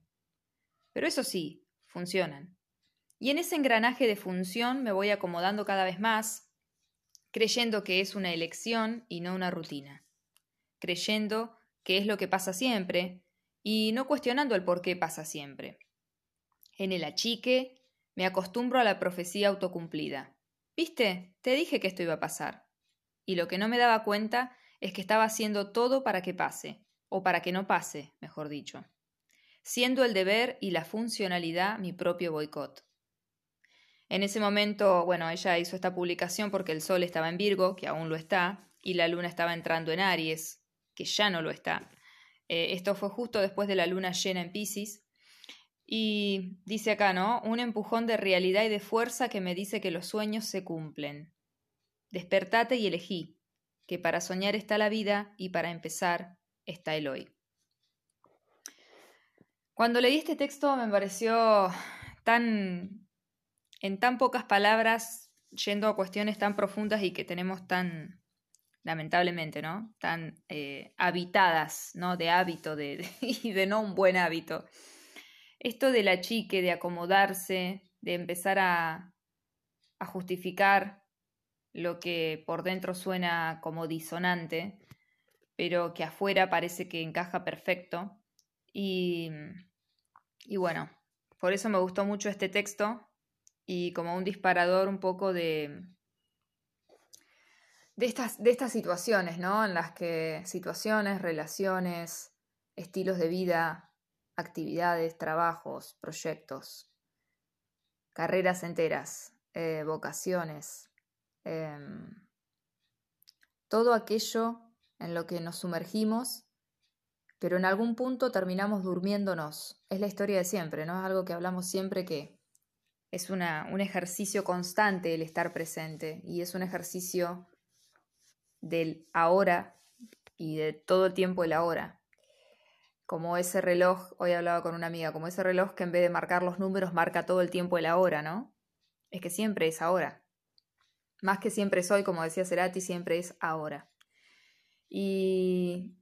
[SPEAKER 1] Pero eso sí, funcionan. Y en ese engranaje de función me voy acomodando cada vez más, creyendo que es una elección y no una rutina, creyendo que es lo que pasa siempre y no cuestionando el por qué pasa siempre. En el achique me acostumbro a la profecía autocumplida. ¿Viste? Te dije que esto iba a pasar y lo que no me daba cuenta es que estaba haciendo todo para que pase, o para que no pase, mejor dicho. siendo el deber y la funcionalidad mi propio boicot. En ese momento, bueno, ella hizo esta publicación porque el Sol estaba en Virgo, que aún lo está, y la Luna estaba entrando en Aries, que ya no lo está. Eh, esto fue justo después de la Luna llena en Pisces. Y dice acá, ¿no? Un empujón de realidad y de fuerza que me dice que los sueños se cumplen. Despertate y elegí, que para soñar está la vida y para empezar está el hoy. Cuando leí este texto me pareció tan, en tan pocas palabras, yendo a cuestiones tan profundas y que tenemos tan, lamentablemente, ¿no? Tan eh, habitadas, ¿no? De hábito de, y de no un buen hábito. Esto de la chique, de acomodarse, de empezar a, a justificar lo que por dentro suena como disonante, pero que afuera parece que encaja perfecto. Y, y bueno, por eso me gustó mucho este texto y como un disparador un poco de, de, estas, de estas situaciones, ¿no? En las que situaciones, relaciones, estilos de vida, actividades, trabajos, proyectos, carreras enteras, eh, vocaciones, Em, todo aquello en lo que nos sumergimos, pero en algún punto terminamos durmiéndonos. Es la historia de siempre, ¿no? Es algo que hablamos siempre que es un ejercicio constante el estar presente y es un ejercicio del ahora y de todo el tiempo el ahora. Como ese reloj, hoy hablaba con una amiga, como ese reloj que en vez de marcar los números marca todo el tiempo el ahora, ¿no? Es que siempre es ahora. Más que siempre soy, como decía Cerati, siempre es ahora. Y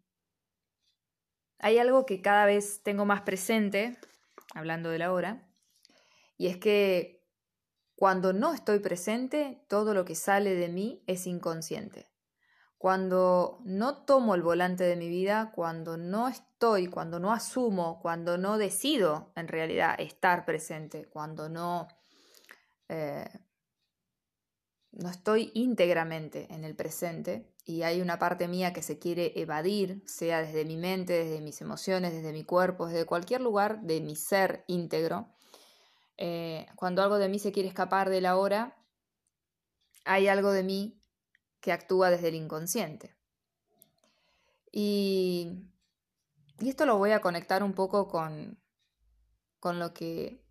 [SPEAKER 1] hay algo que cada vez tengo más presente, hablando de la hora, y es que cuando no estoy presente, todo lo que sale de mí es inconsciente. Cuando no tomo el volante de mi vida, cuando no estoy, cuando no asumo, cuando no decido en realidad estar presente, cuando no eh, no estoy íntegramente en el presente y hay una parte mía que se quiere evadir, sea desde mi mente, desde mis emociones, desde mi cuerpo, desde cualquier lugar de mi ser íntegro, eh, cuando algo de mí se quiere escapar de la hora, hay algo de mí que actúa desde el inconsciente. Y, esto lo voy a conectar un poco con, con lo que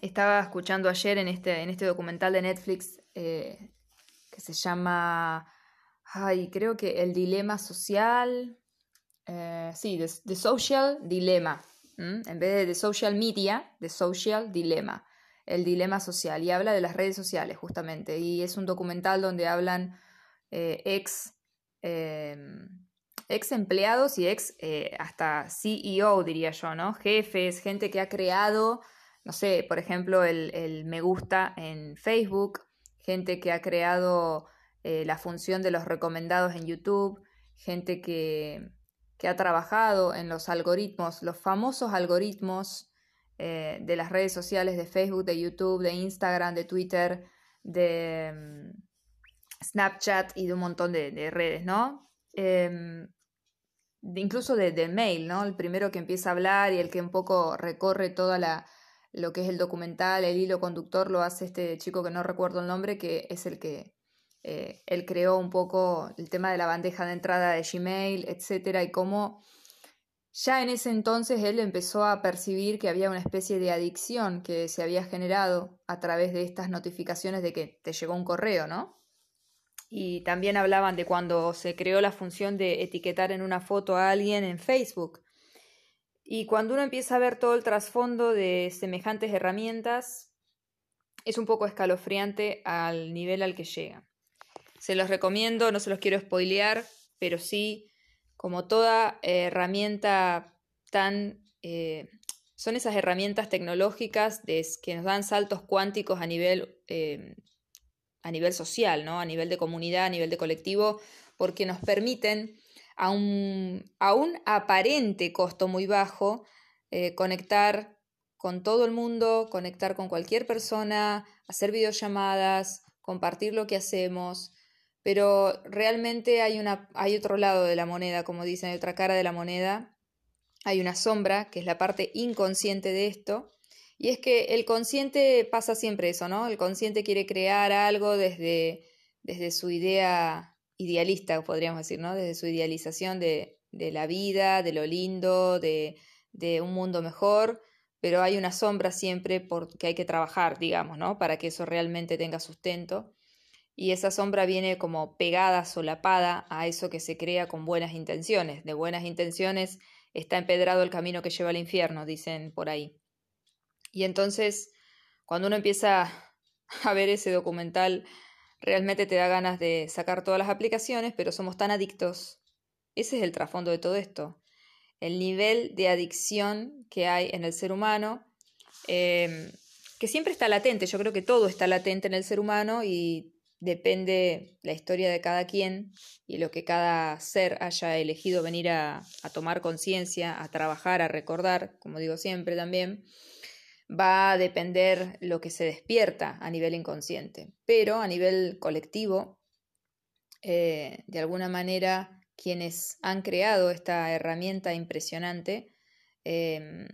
[SPEAKER 1] estaba escuchando ayer en este, en este documental de Netflix eh, que se llama, ay, creo que el dilema social, eh, sí, the, social dilemma, en vez de social media, the social dilemma, el dilema social, y habla de las redes sociales justamente, y es un documental donde hablan eh, ex em, ex empleados y ex hasta CEO, diría yo, ¿no? Jefes, gente que ha creado, no sé, por ejemplo, el, el, me gusta en Facebook, gente que ha creado eh, la función de los recomendados en YouTube, gente que, ha trabajado en los algoritmos, los famosos algoritmos eh, de las redes sociales de Facebook, de YouTube, de Instagram, de Twitter, de mm, Snapchat y de un montón de, redes, ¿no? Em, incluso de, mail, ¿no? El primero que empieza a hablar y el que un poco recorre toda la, lo que es el documental, el hilo conductor, lo hace este chico que no recuerdo el nombre, que es el que eh, él creó un poco el tema de la bandeja de entrada de Gmail, etcétera, y cómo ya en ese entonces él empezó a percibir que había una especie de adicción que se había generado a través de estas notificaciones de que te llegó un correo, ¿no? Y también hablaban de cuando se creó la función de etiquetar en una foto a alguien en Facebook y cuando uno empieza a ver todo el trasfondo de semejantes herramientas, es un poco escalofriante al nivel al que llega. Se los recomiendo, no se los quiero spoilear, pero sí, como toda herramienta tan... Eh, son esas herramientas tecnológicas que nos dan saltos cuánticos a nivel, eh, a nivel social, ¿no? a nivel de comunidad, a nivel de colectivo, porque nos permiten a un, aparente costo muy bajo, eh, conectar con todo el mundo, conectar con cualquier persona, hacer videollamadas, compartir lo que hacemos, pero realmente hay, hay otro lado de la moneda, como dicen, otra cara de la moneda, hay una sombra, que es la parte inconsciente de esto, y es que el consciente pasa siempre eso, ¿no? El consciente quiere crear algo desde, desde su idea idealista, podríamos decir, ¿no? Desde su idealización de, de la vida, de lo lindo, de, de, un mundo mejor, pero hay una sombra siempre por que hay que trabajar, digamos, ¿no? Para que eso realmente tenga sustento. Y esa sombra viene como pegada, solapada a eso que se crea con buenas intenciones. De buenas intenciones está empedrado el camino que lleva al infierno, dicen por ahí. Y entonces, cuando uno empieza a ver ese documental, realmente te da ganas de sacar todas las aplicaciones, pero somos tan adictos. Ese es el trasfondo de todo esto. El nivel de adicción que hay en el ser humano, em, que siempre está latente. Yo creo que todo está latente en el ser humano y depende la historia de cada quien y lo que cada ser haya elegido venir a, tomar conciencia, a trabajar, a recordar, como digo siempre también va a depender lo que se despierta a nivel inconsciente, pero a nivel colectivo, eh, de alguna manera, quienes han creado esta herramienta impresionante em,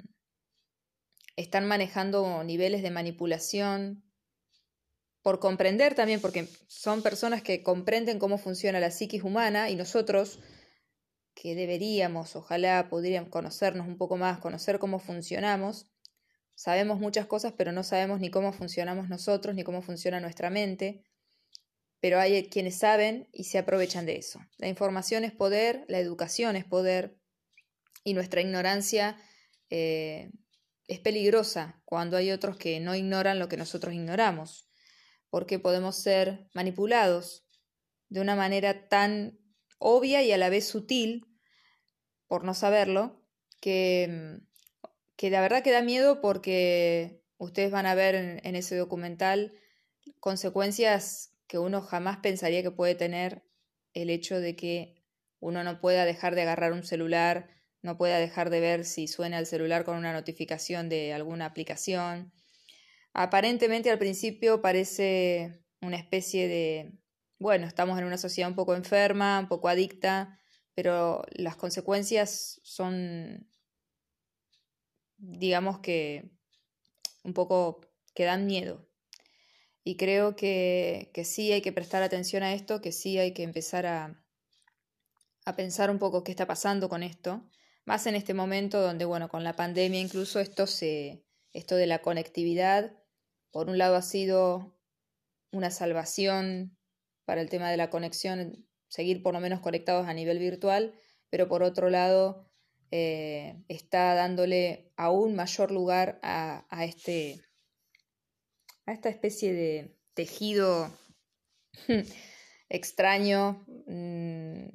[SPEAKER 1] están manejando niveles de manipulación por comprender también, porque son personas que comprenden cómo funciona la psiquis humana y nosotros que deberíamos, ojalá podríamos conocernos un poco más, conocer cómo funcionamos, Sabemos muchas cosas, pero no sabemos ni cómo funcionamos nosotros, ni cómo funciona nuestra mente. Pero hay quienes saben y se aprovechan de eso. La información es poder, la educación es poder y nuestra ignorancia eh, es peligrosa cuando hay otros que no ignoran lo que nosotros ignoramos, porque podemos ser manipulados de una manera tan obvia y a la vez sutil, por no saberlo, que que la verdad que da miedo porque ustedes van a ver en, ese documental consecuencias que uno jamás pensaría que puede tener el hecho de que uno no pueda dejar de agarrar un celular, no pueda dejar de ver si suena el celular con una notificación de alguna aplicación. Aparentemente al principio parece una especie de, bueno, estamos en una sociedad un poco enferma, un poco adicta, pero las consecuencias son digamos que un poco que dan miedo. Y creo que, que, sí hay que prestar atención a esto, que sí hay que empezar a, a pensar un poco qué está pasando con esto, más en este momento donde, bueno, con la pandemia incluso esto se, esto de la conectividad, por un lado ha sido una salvación para el tema de la conexión, seguir por lo menos conectados a nivel virtual, pero por otro lado eh, está dándole aún mayor lugar a, este, a esta especie de tejido extraño mm,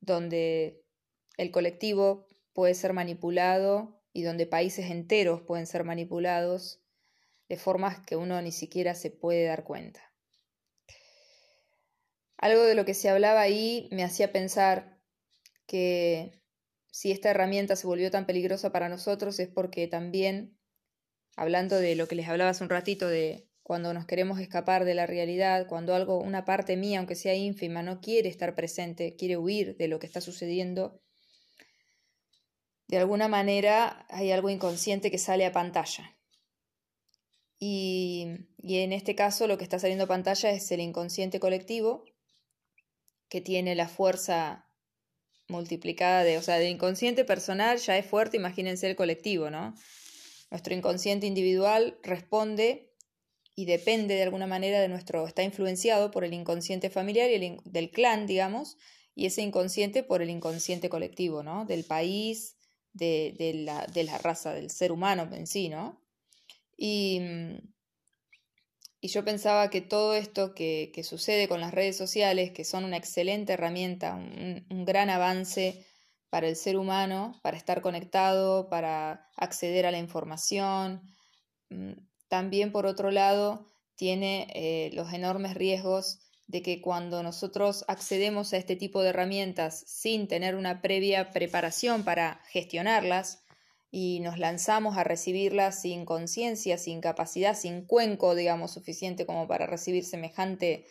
[SPEAKER 1] donde el colectivo puede ser manipulado y donde países enteros pueden ser manipulados de formas que uno ni siquiera se puede dar cuenta. Algo de lo que se hablaba ahí me hacía pensar que si esta herramienta se volvió tan peligrosa para nosotros es porque también, hablando de lo que les hablaba hace un ratito, de cuando nos queremos escapar de la realidad, cuando algo, una parte mía, aunque sea ínfima, no quiere estar presente, quiere huir de lo que está sucediendo, de alguna manera hay algo inconsciente que sale a pantalla. Y, en este caso lo que está saliendo a pantalla es el inconsciente colectivo, que tiene la fuerza multiplicada de, o sea, de inconsciente personal ya es fuerte, imagínense el colectivo, ¿no? Nuestro inconsciente individual responde y depende de alguna manera de nuestro, está influenciado por el inconsciente familiar y el, del clan, digamos, y ese inconsciente por el inconsciente colectivo, ¿no? Del país, de, la, de la raza, del ser humano en sí, ¿no? Y, y yo pensaba que todo esto que, sucede con las redes sociales, que son una excelente herramienta, un, gran avance para el ser humano, para estar conectado, para acceder a la información, mm, también por otro lado tiene eh, los enormes riesgos de que cuando nosotros accedemos a este tipo de herramientas sin tener una previa preparación para gestionarlas, y nos lanzamos a recibirla sin conciencia, sin capacidad, sin cuenco, digamos, suficiente como para recibir semejante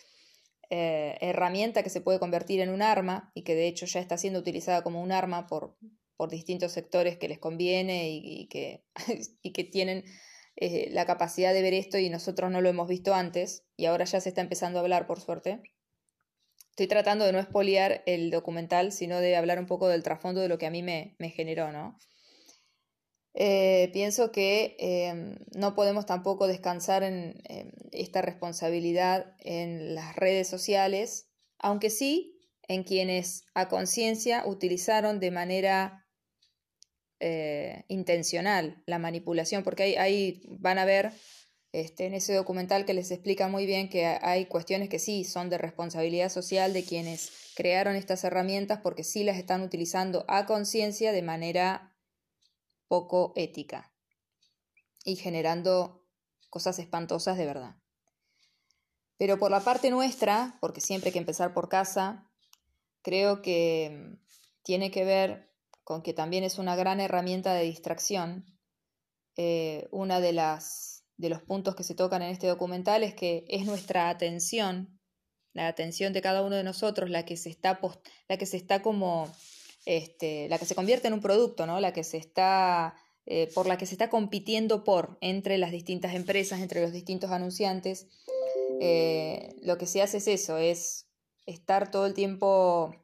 [SPEAKER 1] eh, herramienta que se puede convertir en un arma y que de hecho ya está siendo utilizada como un arma por, por distintos sectores que les conviene y, que, y que tienen eh, la capacidad de ver esto y nosotros no lo hemos visto antes y ahora ya se está empezando a hablar, por suerte. Estoy tratando de no espoliar el documental, sino de hablar un poco del trasfondo de lo que a mí me, me generó, ¿no? Eh, pienso que em, no podemos tampoco descansar en, esta responsabilidad en las redes sociales, aunque sí en quienes a conciencia utilizaron de manera eh, intencional la manipulación, porque ahí, van a ver este, en ese documental que les explica muy bien que hay cuestiones que sí son de responsabilidad social de quienes crearon estas herramientas porque sí las están utilizando a conciencia de manera poco ética y generando cosas espantosas de verdad. Pero por la parte nuestra, porque siempre hay que empezar por casa, creo que mm, tiene que ver con que también es una gran herramienta de distracción. Eh, una de las de los puntos que se tocan en este documental es que es nuestra atención, la atención de cada uno de nosotros, la que se está la que se está como este, la que se convierte en un producto, ¿no? La que se está, eh, por la que se está compitiendo por entre las distintas empresas, entre los distintos anunciantes. Eh, lo que se hace es eso, es estar todo el tiempo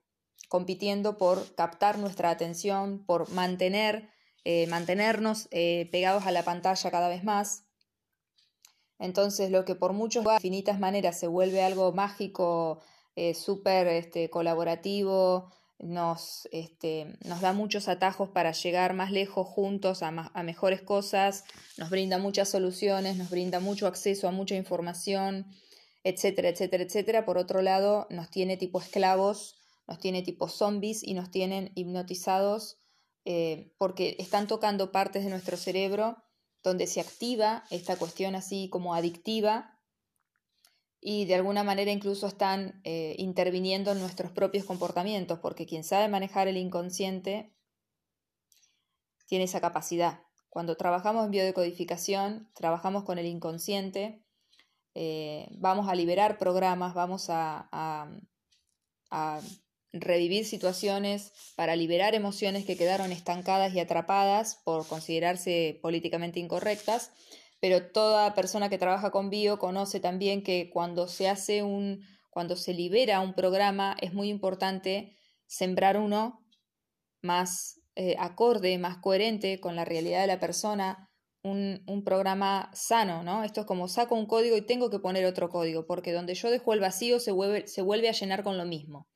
[SPEAKER 1] compitiendo por captar nuestra atención, por mantener, eh, mantenernos pegados a la pantalla cada vez más. Entonces, lo que por muchos de infinitas maneras se vuelve algo mágico, súper este, colaborativo, nos, este, nos da muchos atajos para llegar más lejos juntos a, a, mejores cosas, nos brinda muchas soluciones, nos brinda mucho acceso a mucha información, etcétera, etcétera, etcétera. Por otro lado, nos tiene tipo esclavos, nos tiene tipo zombies y nos tienen hipnotizados eh, porque están tocando partes de nuestro cerebro donde se activa esta cuestión así como adictiva y de alguna manera incluso están eh, interviniendo en nuestros propios comportamientos, porque quien sabe manejar el inconsciente tiene esa capacidad. Cuando trabajamos en biodecodificación, trabajamos con el inconsciente, eh, vamos a liberar programas, vamos a, a revivir situaciones para liberar emociones que quedaron estancadas y atrapadas por considerarse políticamente incorrectas pero toda persona que trabaja con bio conoce también que cuando se hace un, cuando se libera un programa es muy importante sembrar uno más eh, acorde, más coherente con la realidad de la persona, un, un, programa sano, ¿no? Esto es como saco un código y tengo que poner otro código, porque donde yo dejo el vacío se vuelve, se vuelve a llenar con lo mismo.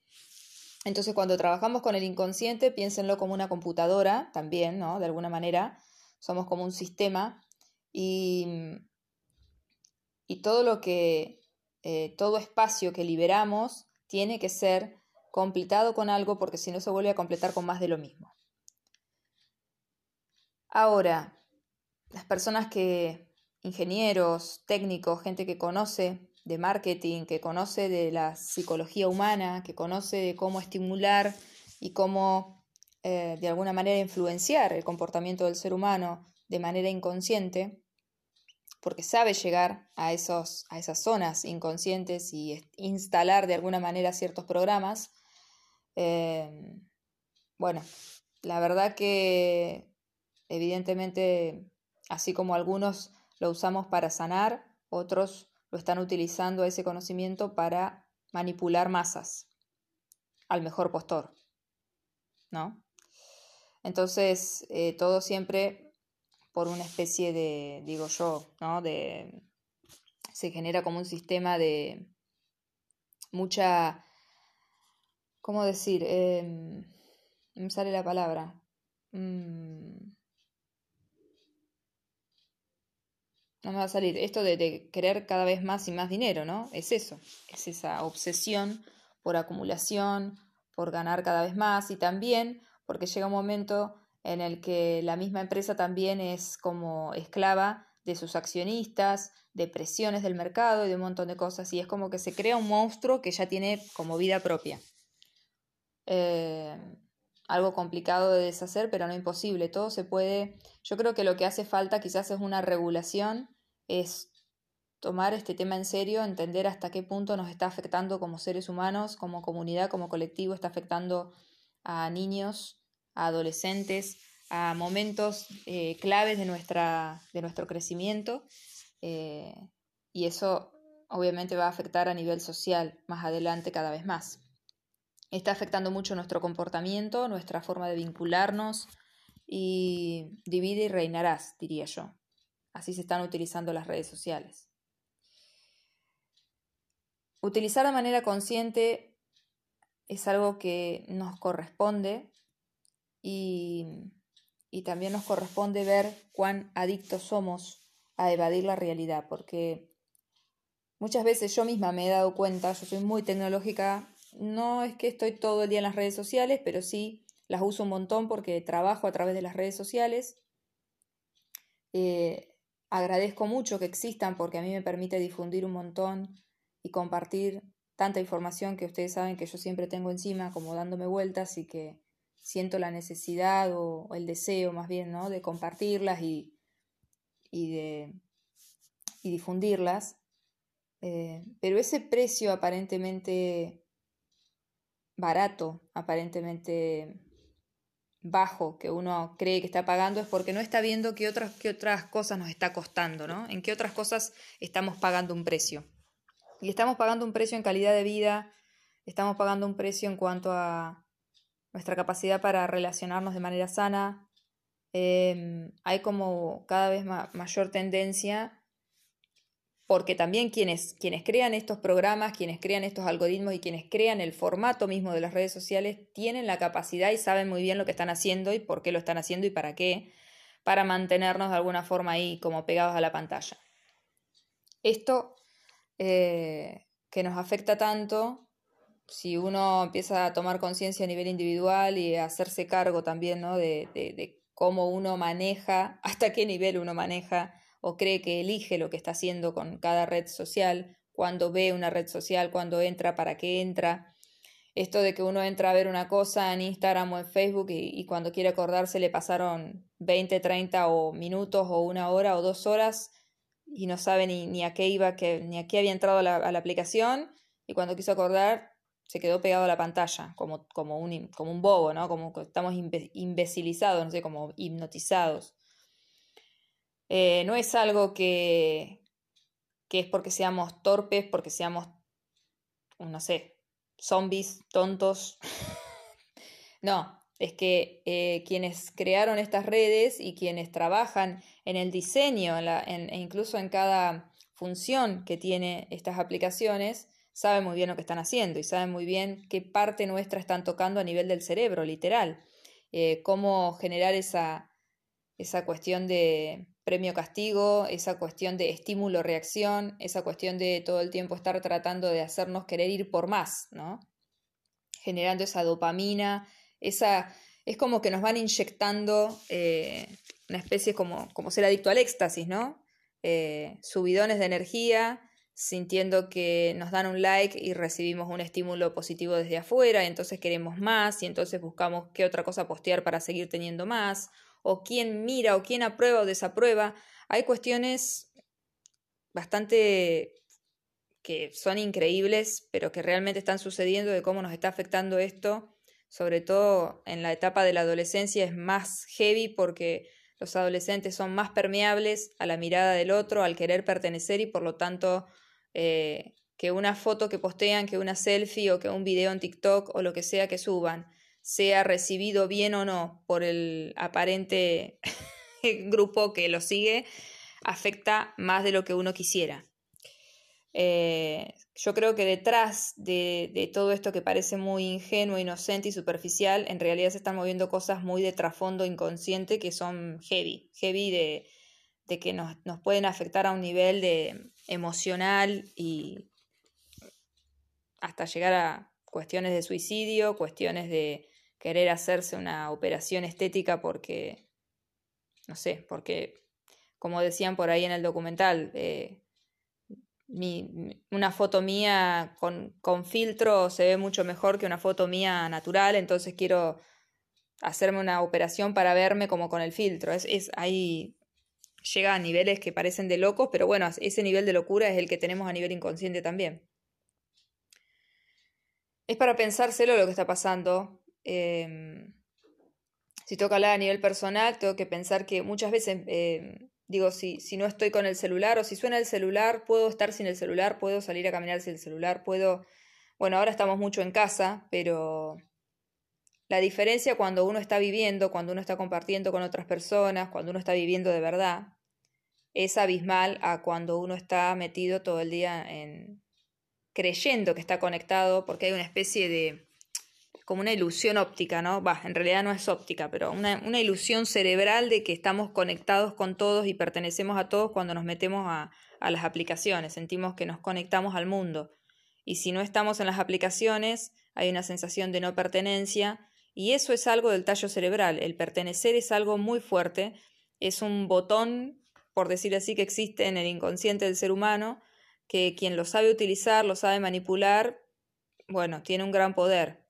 [SPEAKER 1] Entonces, cuando trabajamos con el inconsciente, piénsenlo como una computadora también, ¿no? De alguna manera, somos como un sistema y, y todo lo que, eh, todo espacio que liberamos tiene que ser completado con algo porque si no se vuelve a completar con más de lo mismo. Ahora, las personas que, ingenieros, técnicos, gente que conoce de marketing, que conoce de la psicología humana, que conoce de cómo estimular y cómo eh, de alguna manera influenciar el comportamiento del ser humano de manera inconsciente, porque sabe llegar a, esos, a esas zonas inconscientes y instalar de alguna manera ciertos programas. Eh, bueno, la verdad que evidentemente, así como algunos lo usamos para sanar, otros lo están utilizando ese conocimiento para manipular masas al mejor postor, ¿no? Entonces, eh, todo siempre por una especie de, digo yo, ¿no? De, se genera como un sistema de mucha, ¿cómo decir? Eh, me sale la palabra. Mm, no me va a salir. Esto de, de, querer cada vez más y más dinero, ¿no? Es eso, es esa obsesión por acumulación, por ganar cada vez más y también porque llega un momento en el que la misma empresa también es como esclava de sus accionistas, de presiones del mercado y de un montón de cosas, y es como que se crea un monstruo que ya tiene como vida propia. Eh, algo complicado de deshacer, pero no imposible. Todo se puede. Yo creo que lo que hace falta quizás es una regulación, es tomar este tema en serio, entender hasta qué punto nos está afectando como seres humanos, como comunidad, como colectivo, está afectando a niños, a adolescentes, a momentos eh, claves de, nuestra, de nuestro crecimiento eh, y eso obviamente va a afectar a nivel social más adelante cada vez más. Está afectando mucho nuestro comportamiento, nuestra forma de vincularnos y divide y reinarás, diría yo. Así se están utilizando las redes sociales. Utilizar de manera consciente es algo que nos corresponde y, también nos corresponde ver cuán adictos somos a evadir la realidad, porque muchas veces yo misma me he dado cuenta, yo soy muy tecnológica, no es que estoy todo el día en las redes sociales, pero sí las uso un montón porque trabajo a través de las redes sociales. Eh, agradezco mucho que existan porque a mí me permite difundir un montón y compartir tanta información que ustedes saben que yo siempre tengo encima como dándome vueltas y que siento la necesidad o, el deseo más bien, ¿no? De compartirlas y, y de y difundirlas. Eh, pero ese precio aparentemente barato, aparentemente bajo que uno cree que está pagando es porque no está viendo qué otras, qué otras cosas nos está costando, ¿no? En qué otras cosas estamos pagando un precio. Y estamos pagando un precio en calidad de vida, estamos pagando un precio en cuanto a nuestra capacidad para relacionarnos de manera sana. Em, hay como cada vez mayor tendencia, porque también quienes, quienes crean estos programas, quienes crean estos algoritmos y quienes crean el formato mismo de las redes sociales, tienen la capacidad y saben muy bien lo que están haciendo y por qué lo están haciendo y para qué, para mantenernos de alguna forma ahí como pegados a la pantalla. Esto eh, que nos afecta tanto si uno empieza a tomar conciencia a nivel individual y a hacerse cargo también ¿no? de, de, cómo uno maneja, hasta qué nivel uno maneja o cree que elige lo que está haciendo con cada red social, cuando ve una red social, cuando entra, para qué entra. Esto de que uno entra a ver una cosa en Instagram o en Facebook y, cuando quiere acordarse le pasaron 20, 30 o minutos o una hora o dos horas y no sabe ni, ni a qué iba, que, ni a qué había entrado a la, a la aplicación y cuando quiso acordar se quedó pegado a la pantalla, como, como, un, como un bobo, ¿no? Como estamos imbecilizados, no sé, como hipnotizados. Eh, no es algo que, que es porque seamos torpes, porque seamos, no sé, zombies, tontos. no, es que eh, quienes crearon estas redes y quienes trabajan en el diseño e incluso en cada función que tiene estas aplicaciones, saben muy bien lo que están haciendo y saben muy bien qué parte nuestra están tocando a nivel del cerebro, literal. Eh, cómo generar esa, esa cuestión de premio-castigo, esa cuestión de estímulo-reacción, esa cuestión de todo el tiempo estar tratando de hacernos querer ir por más, ¿no? Generando esa dopamina, esa... Es como que nos van inyectando eh, una especie como, como ser adicto al éxtasis, ¿no? Eh, subidones de energía, sintiendo que nos dan un like y recibimos un estímulo positivo desde afuera, y entonces queremos más, y entonces buscamos qué otra cosa postear para seguir teniendo más, o quién mira, o quién aprueba o desaprueba. Hay cuestiones bastante que son increíbles, pero que realmente están sucediendo de cómo nos está afectando esto, sobre todo en la etapa de la adolescencia es más heavy porque los adolescentes son más permeables a la mirada del otro, al querer pertenecer y por lo tanto eh, que una foto que postean, que una selfie o que un video en TikTok o lo que sea que suban sea recibido bien o no por el aparente grupo que lo sigue, afecta más de lo que uno quisiera. Eh, yo creo que detrás de, todo esto que parece muy ingenuo, inocente y superficial, en realidad se están moviendo cosas muy de trasfondo inconsciente que son heavy, heavy de, que nos pueden afectar a un nivel de, emocional y hasta llegar a cuestiones de suicidio, cuestiones de querer hacerse una operación estética porque, no sé, porque, como decían por ahí en el documental, eh, una foto mía con, con, filtro se ve mucho mejor que una foto mía natural, entonces quiero hacerme una operación para verme como con el filtro. Es, es, llega a niveles que parecen de locos, pero bueno, ese nivel de locura es el que tenemos a nivel inconsciente también. Es para pensárselo lo que está pasando. Em, si toca hablar a nivel personal, tengo que pensar que muchas veces, eh, digo, si, si no estoy con el celular o si suena el celular, puedo estar sin el celular, puedo salir a caminar sin el celular, puedo... Bueno, ahora estamos mucho en casa, pero la diferencia cuando uno está viviendo, cuando uno está compartiendo con otras personas, cuando uno está viviendo de verdad, es abismal a cuando uno está metido todo el día en creyendo que está conectado, porque hay una especie de como una ilusión óptica, ¿no? Va, en realidad no es óptica, pero una, ilusión cerebral de que estamos conectados con todos y pertenecemos a todos cuando nos metemos a las aplicaciones, sentimos que nos conectamos al mundo. Y si no estamos en las aplicaciones, hay una sensación de no pertenencia, y eso es algo del tallo cerebral. El pertenecer es algo muy fuerte, es un botón, por decir así, que existe en el inconsciente del ser humano, que quien lo sabe utilizar, lo sabe manipular, bueno, tiene un gran poder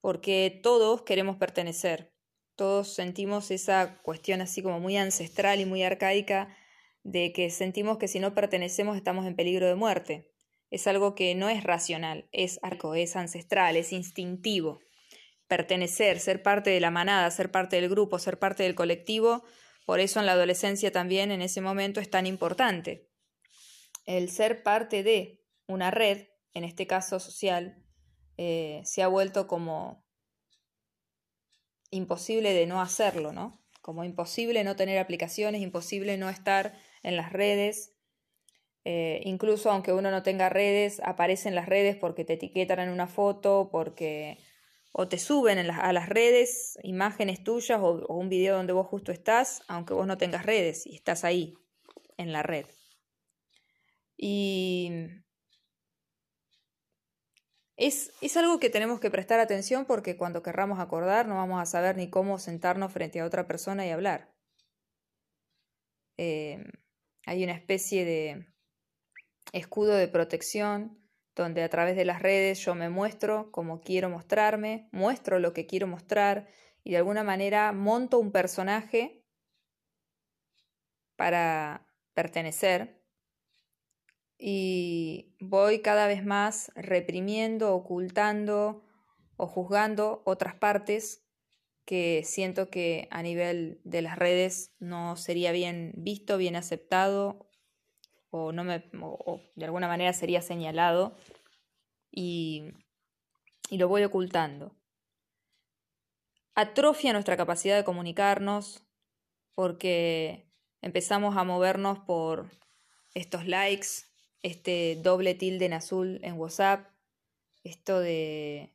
[SPEAKER 1] porque todos queremos pertenecer, todos sentimos esa cuestión así como muy ancestral y muy arcaica de que sentimos que si no pertenecemos estamos en peligro de muerte. Es algo que no es racional, es arco, es ancestral, es instintivo. Pertenecer, ser parte de la manada, ser parte del grupo, ser parte del colectivo, por eso en la adolescencia también en ese momento es tan importante. El ser parte de una red, en este caso social, eh, se ha vuelto como imposible de no hacerlo, ¿no? Como imposible no tener aplicaciones, imposible no estar en las redes. Eh, incluso aunque uno no tenga redes, aparecen las redes porque te etiquetan en una foto, porque o te suben a las redes imágenes tuyas o, un video donde vos justo estás, aunque vos no tengas redes y estás ahí, en la red. Y es, algo que tenemos que prestar atención porque cuando querramos acordar no vamos a saber ni cómo sentarnos frente a otra persona y hablar. Eh, hay una especie de escudo de protección donde a través de las redes yo me muestro como quiero mostrarme, muestro lo que quiero mostrar y de alguna manera monto un personaje para pertenecer. Y voy cada vez más reprimiendo, ocultando o juzgando otras partes que siento que a nivel de las redes no sería bien visto, bien aceptado o, no me, de alguna manera sería señalado y, y lo voy ocultando. Atrofia nuestra capacidad de comunicarnos porque empezamos a movernos por estos likes, este doble tilde en azul en WhatsApp, esto de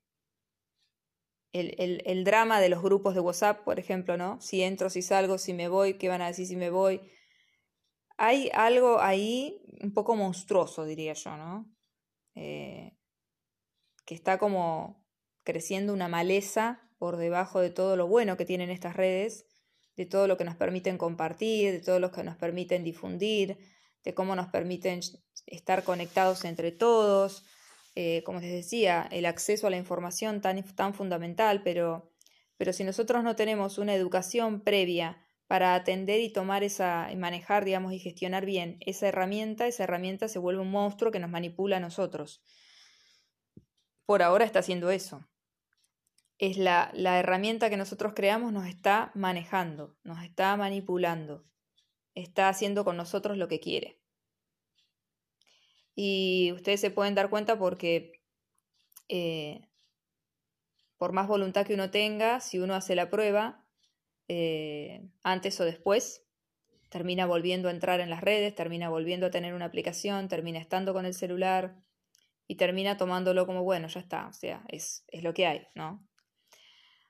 [SPEAKER 1] el, el, drama de los grupos de WhatsApp, por ejemplo, ¿no? Si entro, si salgo, si me voy, qué van a decir si me voy. Hay algo ahí un poco monstruoso, diría yo, ¿no? Eh, que está como creciendo una maleza por debajo de todo lo bueno que tienen estas redes, de todo lo que nos permiten compartir, de todo lo que nos permiten difundir, de cómo nos permiten estar conectados entre todos, eh, como les decía, el acceso a la información tan, tan fundamental, pero, pero si nosotros no tenemos una educación previa para atender y tomar esa, y manejar, digamos, y gestionar bien esa herramienta, esa herramienta se vuelve un monstruo que nos manipula a nosotros. Por ahora está haciendo eso. Es la, herramienta que nosotros creamos nos está manejando, nos está manipulando, está haciendo con nosotros lo que quiere. Y ustedes se pueden dar cuenta porque eh, por más voluntad que uno tenga, si uno hace la prueba, eh, antes o después, termina volviendo a entrar en las redes, termina volviendo a tener una aplicación, termina estando con el celular y termina tomándolo como, bueno, ya está, o sea, es, es lo que hay, ¿no?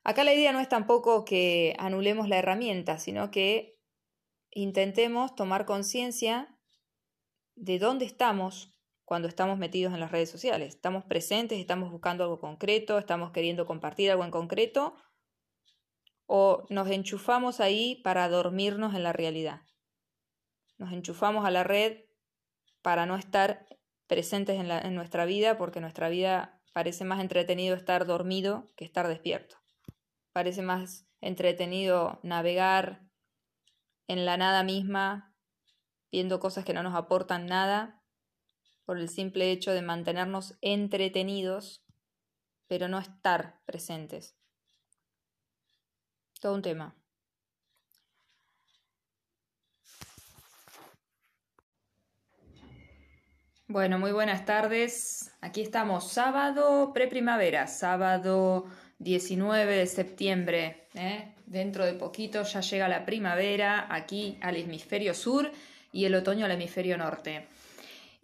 [SPEAKER 1] Acá la idea no es tampoco que anulemos la herramienta, sino que intentemos tomar conciencia de dónde estamos cuando estamos metidos en las redes sociales. Estamos presentes, estamos buscando algo concreto, estamos queriendo compartir algo en concreto o nos enchufamos ahí para dormirnos en la realidad. Nos enchufamos a la red para no estar presentes en, en nuestra vida porque nuestra vida parece más entretenido estar dormido que estar despierto. Parece más entretenido navegar en la nada misma, viendo cosas que no nos aportan nada, por el simple hecho de mantenernos entretenidos, pero no estar presentes. Todo un tema. Bueno, muy buenas tardes. Aquí estamos, sábado preprimavera, sábado 19 de septiembre. ¿eh? Dentro de poquito ya llega la primavera aquí al hemisferio sur y el otoño al hemisferio norte.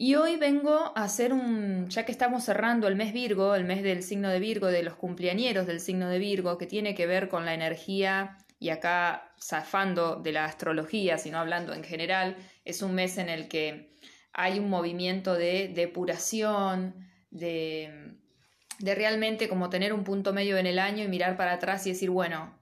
[SPEAKER 1] Y hoy vengo a hacer un, ya que estamos cerrando el mes Virgo, el mes del signo de Virgo, de los cumpleañeros del signo de Virgo, que tiene que ver con la energía, y acá zafando de la astrología, sino hablando en general, es un mes en el que hay un movimiento de depuración, de, de realmente como tener un punto medio en el año y mirar para atrás y decir, bueno,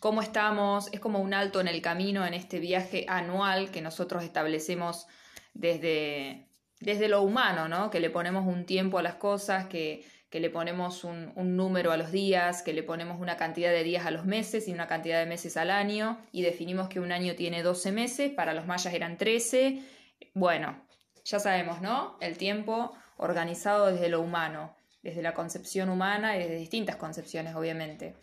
[SPEAKER 1] ¿cómo estamos? Es como un alto en el camino en este viaje anual que nosotros establecemos desde, desde lo humano, ¿no? Que le ponemos un tiempo a las cosas, que, que le ponemos un, un, número a los días, que le ponemos una cantidad de días a los meses y una cantidad de meses al año, y definimos que un año tiene 12 meses, para los mayas eran 13. Bueno, ya sabemos, ¿no? El tiempo organizado desde lo humano, desde la concepción humana y desde distintas concepciones, obviamente.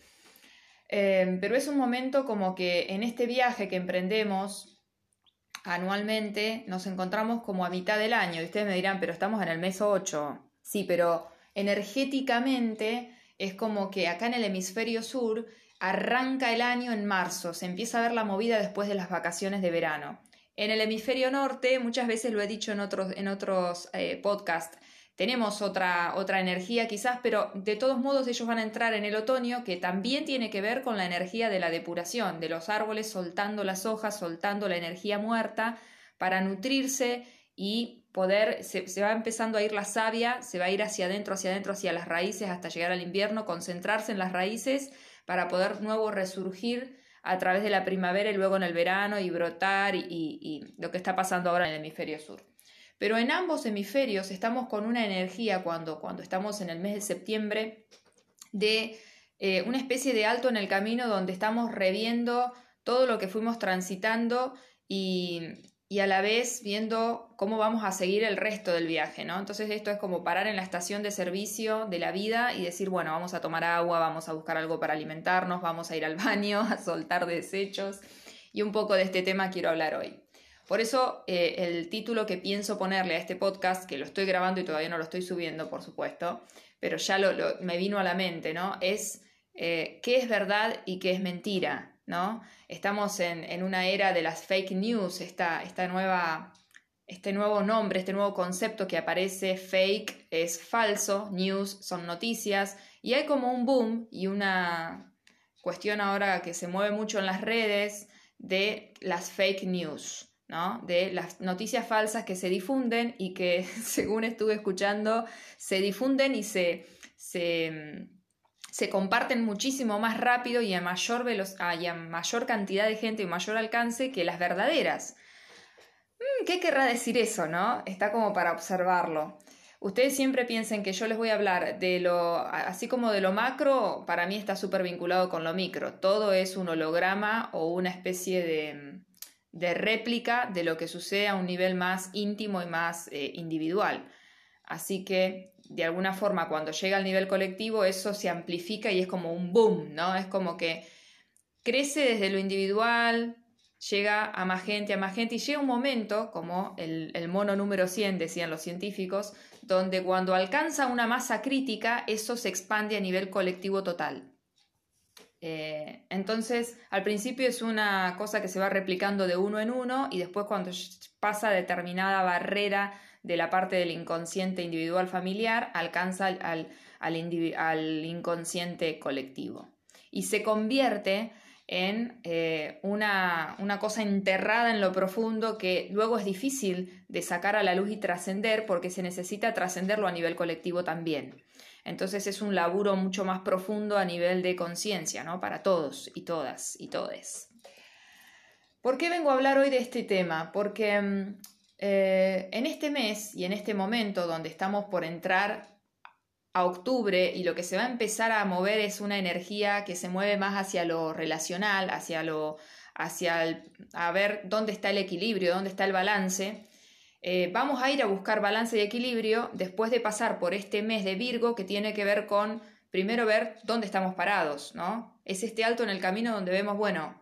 [SPEAKER 1] Eh, pero es un momento como que en este viaje que emprendemos, anualmente nos encontramos como a mitad del año. Y ustedes me dirán, pero estamos en el mes 8. Sí, pero energéticamente es como que acá en el hemisferio sur arranca el año en marzo, se empieza a ver la movida después de las vacaciones de verano. En el hemisferio norte, muchas veces lo he dicho en otros, en otros eh, podcasts, tenemos otra, otra energía quizás, pero de todos modos ellos van a entrar en el otoño que también tiene que ver con la energía de la depuración, de los árboles soltando las hojas, soltando la energía muerta para nutrirse y poder, se, va empezando a ir la savia, se va a ir hacia adentro, hacia adentro, hacia las raíces hasta llegar al invierno, concentrarse en las raíces para poder nuevo resurgir a través de la primavera y luego en el verano y brotar y, y lo que está pasando ahora en el hemisferio sur. Pero en ambos hemisferios estamos con una energía cuando, cuando estamos en el mes de septiembre de eh, una especie de alto en el camino donde estamos reviendo todo lo que fuimos transitando y, y, a la vez viendo cómo vamos a seguir el resto del viaje, ¿no? Entonces esto es como parar en la estación de servicio de la vida y decir, bueno, vamos a tomar agua, vamos a buscar algo para alimentarnos, vamos a ir al baño, a soltar desechos y un poco de este tema quiero hablar hoy. Por eso eh, el título que pienso ponerle a este podcast, que lo estoy grabando y todavía no lo estoy subiendo, por supuesto, pero ya me vino a la mente, ¿no? Es eh, qué es verdad y qué es mentira, ¿no? Estamos en, una era de las fake news, esta, esta nueva, este nuevo nombre, este nuevo concepto que aparece, fake es falso, news son noticias, y hay como un boom y una cuestión ahora que se mueve mucho en las redes de las fake news de las noticias falsas que se difunden y que, según estuve escuchando, se difunden y se, se, se comparten muchísimo más rápido y a mayor, a mayor cantidad de gente y mayor alcance que las verdaderas. Mm, ¿Qué querrá decir eso, no? Está como para observarlo. Ustedes siempre piensen que yo les voy a hablar de lo, así como de lo macro, para mí está súper vinculado con lo micro. Todo es un holograma o una especie de, de réplica de lo que sucede a un nivel más íntimo y más eh, individual. Así que, de alguna forma, cuando llega al nivel colectivo, eso se amplifica y es como un boom, ¿no? Es como que crece desde lo individual, llega a más gente, a más gente, y llega un momento, como el, el mono número 100, decían los científicos, donde cuando alcanza una masa crítica, eso se expande a nivel colectivo total. Eh, entonces, al principio es una cosa que se va replicando de uno en uno y después cuando pasa determinada barrera de la parte del inconsciente individual familiar, alcanza al, inconsciente colectivo. Y se convierte en eh, una, cosa enterrada en lo profundo que luego es difícil de sacar a la luz y trascender porque se necesita trascenderlo a nivel colectivo también. Entonces es un laburo mucho más profundo a nivel de conciencia, ¿no? Para todos y todas y todes. ¿Por qué vengo a hablar hoy de este tema? Porque mm, eh, en este mes y en este momento donde estamos por entrar a octubre y lo que se va a empezar a mover es una energía que se mueve más hacia lo relacional, hacia lo hacia el, a ver dónde está el equilibrio, dónde está el balance. Eh, vamos a ir a buscar balance y equilibrio después de pasar por este mes de Virgo que tiene que ver con primero ver dónde estamos parados, ¿no? Es este alto en el camino donde vemos, bueno,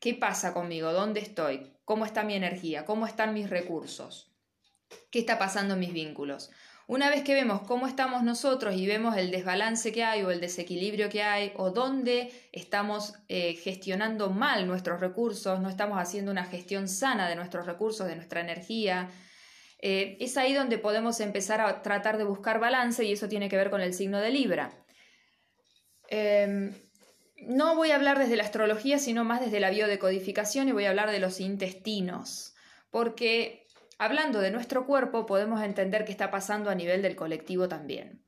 [SPEAKER 1] ¿qué pasa conmigo? ¿Dónde estoy? ¿Cómo está mi energía? ¿Cómo están mis recursos? ¿Qué está pasando en mis vínculos? Una vez que vemos cómo estamos nosotros y vemos el desbalance que hay o el desequilibrio que hay o dónde estamos eh, gestionando mal nuestros recursos, no estamos haciendo una gestión sana de nuestros recursos, de nuestra energía, eh, es ahí donde podemos empezar a tratar de buscar balance y eso tiene que ver con el signo de Libra. Em, no voy a hablar desde la astrología, sino más desde la biodecodificación y voy a hablar de los intestinos, porque hablando de nuestro cuerpo podemos entender qué está pasando a nivel del colectivo también.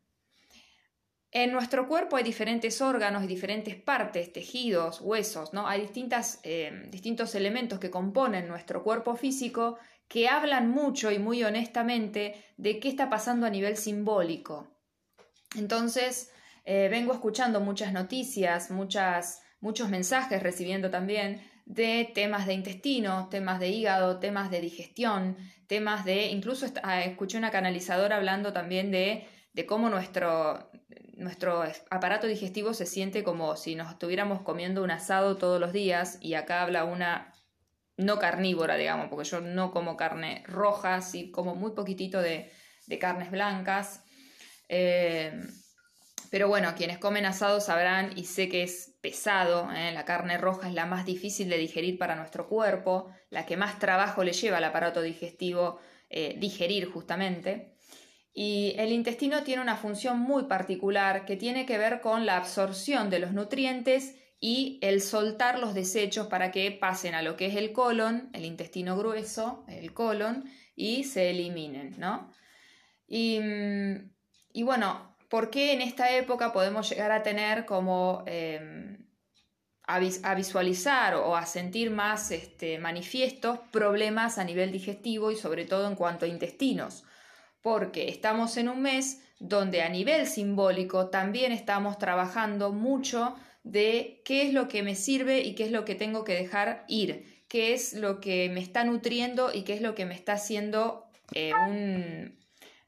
[SPEAKER 1] En nuestro cuerpo hay diferentes órganos y diferentes partes, tejidos, huesos, ¿no? Hay distintas, em, distintos elementos que componen nuestro cuerpo físico que hablan mucho y muy honestamente de qué está pasando a nivel simbólico. Entonces, eh, vengo escuchando muchas noticias, muchas, muchos mensajes recibiendo también de temas de intestino, temas de hígado, temas de digestión, temas de, incluso ah, escuché una canalizadora hablando también de, de cómo nuestro, nuestro aparato digestivo se siente como si nos estuviéramos comiendo un asado todos los días y acá habla una no carnívora, digamos, porque yo no como carne roja, sí como muy poquitito de, carnes blancas. Eh, pero bueno, quienes comen asado sabrán y sé que es pesado, ¿eh? la carne roja es la más difícil de digerir para nuestro cuerpo, la que más trabajo le lleva al aparato digestivo eh, digerir justamente. Y el intestino tiene una función muy particular que tiene que ver con la absorción de los nutrientes y el soltar los desechos para que pasen a lo que es el colon, el intestino grueso, el colon, y se eliminen, ¿no? Y, y bueno, ¿por qué en esta época podemos llegar a tener como em, a, visualizar o a sentir más este, manifiestos problemas a nivel digestivo y sobre todo en cuanto a intestinos? Porque estamos en un mes donde a nivel simbólico también estamos trabajando mucho de qué es lo que me sirve y qué es lo que tengo que dejar ir, qué es lo que me está nutriendo y qué es lo que me está haciendo eh, un,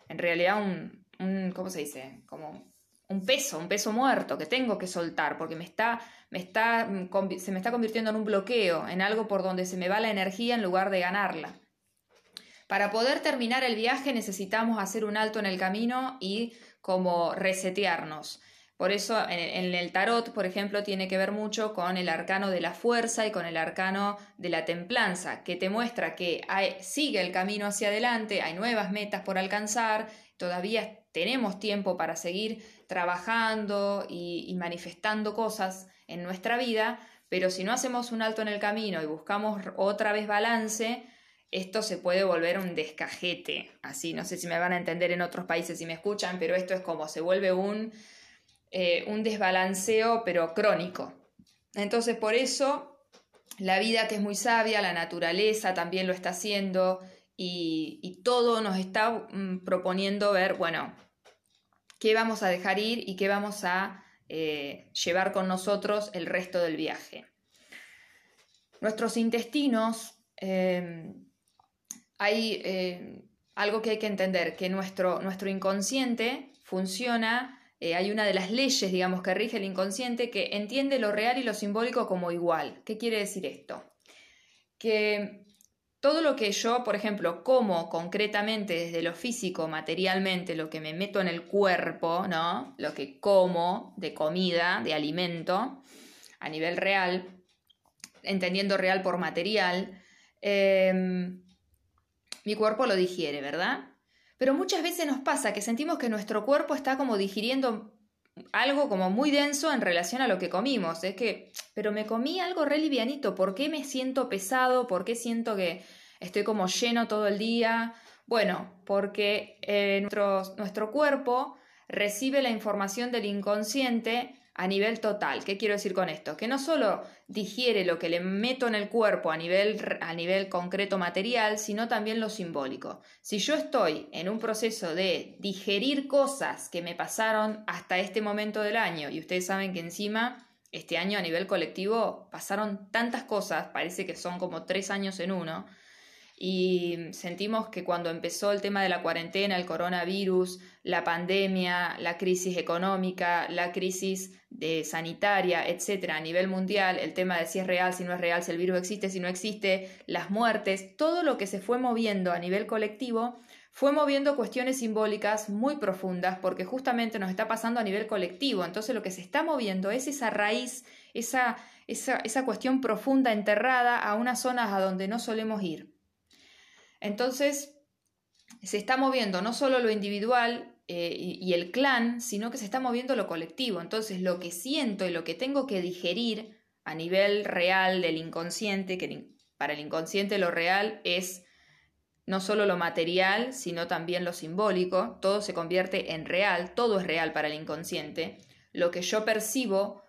[SPEAKER 1] en realidad un, ¿cómo se dice? Como un peso, un peso muerto que tengo que soltar porque me está, me está, se me está convirtiendo en un bloqueo, en algo por donde se me va la energía en lugar de ganarla. Para poder terminar el viaje necesitamos hacer un alto en el camino y como resetearnos. Por eso en, el tarot, por ejemplo, tiene que ver mucho con el arcano de la fuerza y con el arcano de la templanza, que te muestra que sigue el camino hacia adelante, hay nuevas metas por alcanzar, todavía tenemos tiempo para seguir trabajando y manifestando cosas en nuestra vida, pero si no hacemos un alto en el camino y buscamos otra vez balance, esto se puede volver un descajete. Así, no sé si me van a entender en otros países si me escuchan, pero esto es como se vuelve un eh, un desbalanceo, pero crónico. Entonces, por eso, la vida que es muy sabia, la naturaleza también lo está haciendo y, todo nos está mm, proponiendo ver, bueno, qué vamos a dejar ir y qué vamos a eh, llevar con nosotros el resto del viaje. Nuestros intestinos, eh, hay algo que hay que entender, que nuestro, nuestro inconsciente funciona eh, hay una de las leyes, digamos, que rige el inconsciente que entiende lo real y lo simbólico como igual. ¿Qué quiere decir esto? Que todo lo que yo, por ejemplo, como concretamente desde lo físico, materialmente, lo que me meto en el cuerpo, ¿no? Lo que como de comida, de alimento, a nivel real, entendiendo real por material, em, mi cuerpo lo digiere, ¿verdad? Pero muchas veces nos pasa que sentimos que nuestro cuerpo está como digiriendo algo como muy denso en relación a lo que comimos. Es que, pero me comí algo re livianito, ¿por qué me siento pesado? ¿Por qué siento que estoy como lleno todo el día? Bueno, porque eh, nuestro, nuestro cuerpo recibe la información del inconsciente a nivel total. ¿Qué quiero decir con esto? Que no solo digiere lo que le meto en el cuerpo a nivel, a nivel concreto material, sino también lo simbólico. Si yo estoy en un proceso de digerir cosas que me pasaron hasta este momento del año, y ustedes saben que encima este año a nivel colectivo pasaron tantas cosas, parece que son como tres años en uno, y sentimos que cuando empezó el tema de la cuarentena, el coronavirus, la pandemia, la crisis económica, la crisis de sanitaria, etcétera, a nivel mundial, el tema de si es real, si no es real, si el virus existe, si no existe, las muertes, todo lo que se fue moviendo a nivel colectivo fue moviendo cuestiones simbólicas muy profundas porque justamente nos está pasando a nivel colectivo. Entonces lo que se está moviendo es esa raíz, esa, esa, esa cuestión profunda enterrada a unas zonas a donde no solemos ir. Entonces, se está moviendo no solo lo individual eh, y, el clan, sino que se está moviendo lo colectivo. Entonces, lo que siento y lo que tengo que digerir a nivel real del inconsciente, que para el inconsciente lo real es no solo lo material, sino también lo simbólico, todo se convierte en real, todo es real para el inconsciente. Lo que yo percibo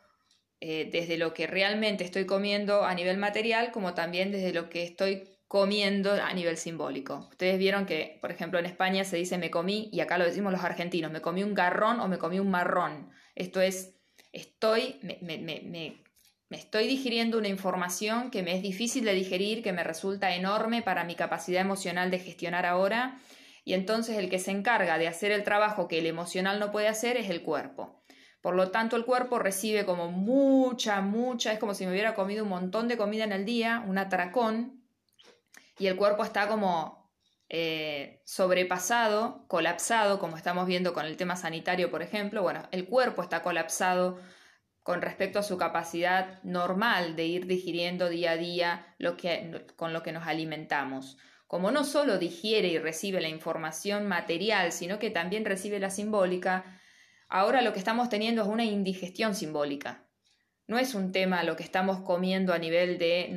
[SPEAKER 1] eh, desde lo que realmente estoy comiendo a nivel material, como también desde lo que estoy comiendo a nivel simbólico. Ustedes vieron que, por ejemplo, en España se dice me comí, y acá lo decimos los argentinos, me comí un garrón o me comí un marrón. Esto es, estoy, me, me, me, estoy digiriendo una información que me es difícil de digerir, que me resulta enorme para mi capacidad emocional de gestionar ahora, y entonces el que se encarga de hacer el trabajo que el emocional no puede hacer es el cuerpo. Por lo tanto, el cuerpo recibe como mucha, mucha, es como si me hubiera comido un montón de comida en el día, un atracón, y el cuerpo está como eh, sobrepasado, colapsado, como estamos viendo con el tema sanitario, por ejemplo. Bueno, el cuerpo está colapsado con respecto a su capacidad normal de ir digiriendo día a día lo que, con lo que nos alimentamos. Como no solo digiere y recibe la información material, sino que también recibe la simbólica, ahora lo que estamos teniendo es una indigestión simbólica no es un tema lo que estamos comiendo a nivel de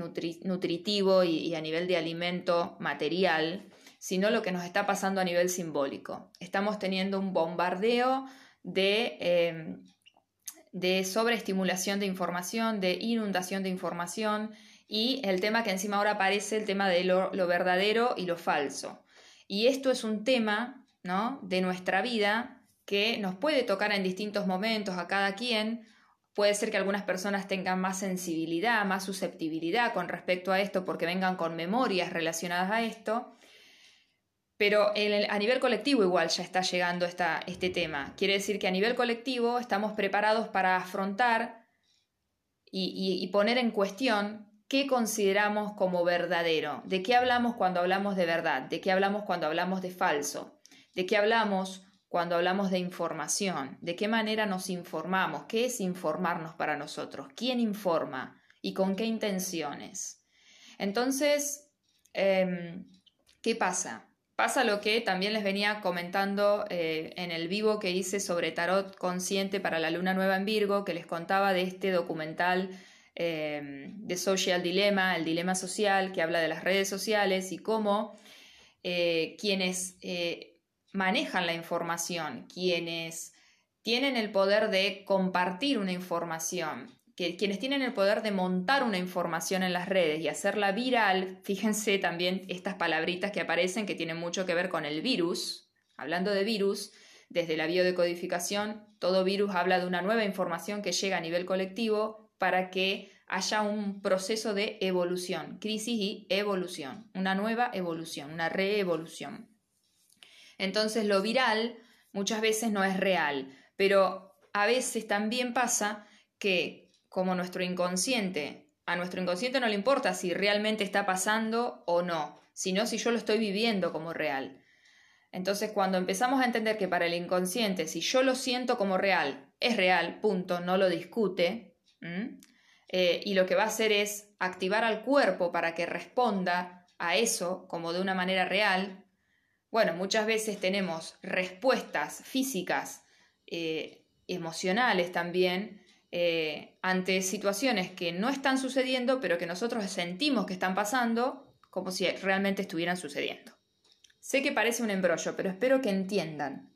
[SPEAKER 1] nutritivo y, a nivel de alimento material, sino lo que nos está pasando a nivel simbólico. Estamos teniendo un bombardeo de, em, de sobreestimulación de información, de inundación de información y el tema que encima ahora aparece, el tema de lo, lo verdadero y lo falso. Y esto es un tema ¿no? de nuestra vida que nos puede tocar en distintos momentos a cada quien, Puede ser que algunas personas tengan más sensibilidad, más susceptibilidad con respecto a esto porque vengan con memorias relacionadas a esto, pero a nivel colectivo igual ya está llegando esta, este tema. Quiere decir que a nivel colectivo estamos preparados para afrontar y, poner en cuestión qué consideramos como verdadero, de qué hablamos cuando hablamos de verdad, de qué hablamos cuando hablamos de falso, de qué hablamos cuando hablamos de información, de qué manera nos informamos, qué es informarnos para nosotros, quién informa y con qué intenciones. Entonces, em, ¿qué pasa? Pasa lo que también les venía comentando eh, en el vivo que hice sobre tarot consciente para la luna nueva en Virgo, que les contaba de este documental em, de Social Dilemma, el dilema social, que habla de las redes sociales y cómo eh, quienes eh, manejan la información, quienes tienen el poder de compartir una información, quienes tienen el poder de montar una información en las redes y hacerla viral, fíjense también estas palabritas que aparecen que tienen mucho que ver con el virus, hablando de virus, desde la biodecodificación, todo virus habla de una nueva información que llega a nivel colectivo para que haya un proceso de evolución, crisis y evolución, una nueva evolución, una reevolución. Entonces lo viral muchas veces no es real, pero a veces también pasa que como nuestro inconsciente, a nuestro inconsciente no le importa si realmente está pasando o no, sino si yo lo estoy viviendo como real. Entonces cuando empezamos a entender que para el inconsciente, si yo lo siento como real, es real, punto, no lo discute, eh, y lo que va a hacer es activar al cuerpo para que responda a eso como de una manera real, bueno, muchas veces tenemos respuestas físicas, eh, emocionales también, eh, ante situaciones que no están sucediendo, pero que nosotros sentimos que están pasando como si realmente estuvieran sucediendo. Sé que parece un embrollo, pero espero que entiendan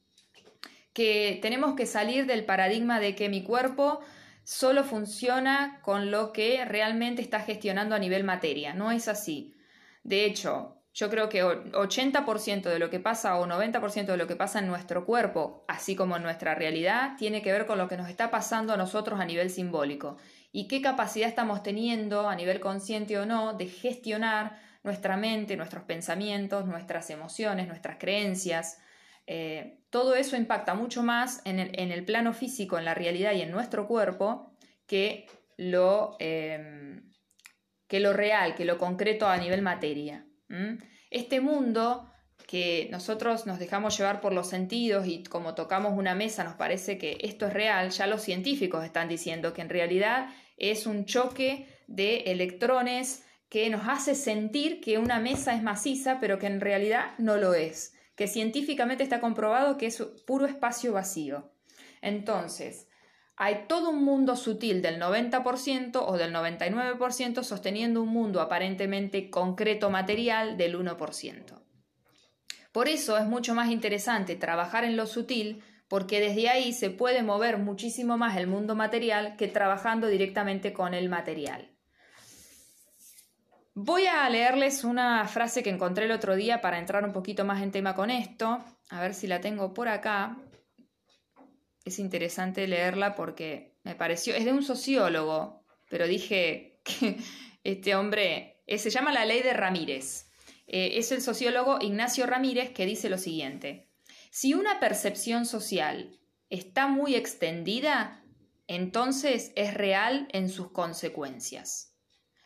[SPEAKER 1] que tenemos que salir del paradigma de que mi cuerpo solo funciona con lo que realmente está gestionando a nivel materia. No es así. De hecho, yo creo que 80% de lo que pasa o 90% de lo que pasa en nuestro cuerpo, así como en nuestra realidad, tiene que ver con lo que nos está pasando a nosotros a nivel simbólico. Y qué capacidad estamos teniendo, a nivel consciente o no, de gestionar nuestra mente, nuestros pensamientos, nuestras emociones, nuestras creencias. Eh, todo eso impacta mucho más en el, plano físico, en la realidad y en nuestro cuerpo que lo, eh, que lo real, que lo concreto a nivel materia. Este mundo que nosotros nos dejamos llevar por los sentidos y como tocamos una mesa nos parece que esto es real, ya los científicos están diciendo que en realidad es un choque de electrones que nos hace sentir que una mesa es maciza, pero que en realidad no lo es, que científicamente está comprobado que es puro espacio vacío. Entonces, hay todo un mundo sutil del 90% o del 99% sosteniendo un mundo aparentemente concreto material del 1%. Por eso es mucho más interesante trabajar en lo sutil porque desde ahí se puede mover muchísimo más el mundo material que trabajando directamente con el material. Voy a leerles una frase que encontré el otro día para entrar un poquito más en tema con esto. A ver si la tengo por acá. Es interesante leerla porque me pareció, es de un sociólogo, pero dije que este hombre se llama la ley de Ramírez. Eh, es el sociólogo Ignacio Ramírez que dice lo siguiente. Si una percepción social está muy extendida, entonces es real en sus consecuencias.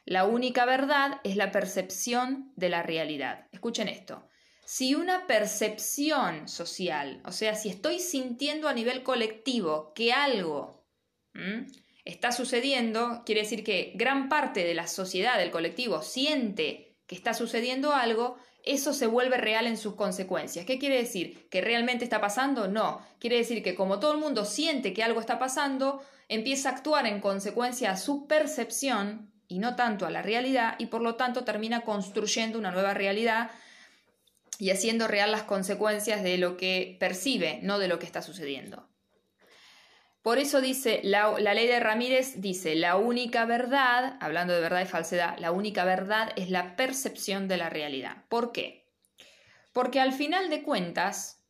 [SPEAKER 1] La única verdad es la percepción de la realidad. Escuchen esto. Si una percepción social, o sea, si estoy sintiendo a nivel colectivo que algo está sucediendo, quiere decir que gran parte de la sociedad, del colectivo, siente que está sucediendo algo, eso se vuelve real en sus consecuencias. ¿Qué quiere decir? ¿Que realmente está pasando? No. Quiere decir que como todo el mundo siente que algo está pasando, empieza a actuar en consecuencia a su percepción y no tanto a la realidad y por lo tanto termina construyendo una nueva realidad y haciendo real las consecuencias de lo que percibe, no de lo que está sucediendo. Por eso dice, la, ley de Ramírez dice, la única verdad, hablando de verdad y falsedad, la única verdad es la percepción de la realidad. ¿Por qué? Porque al final de cuentas,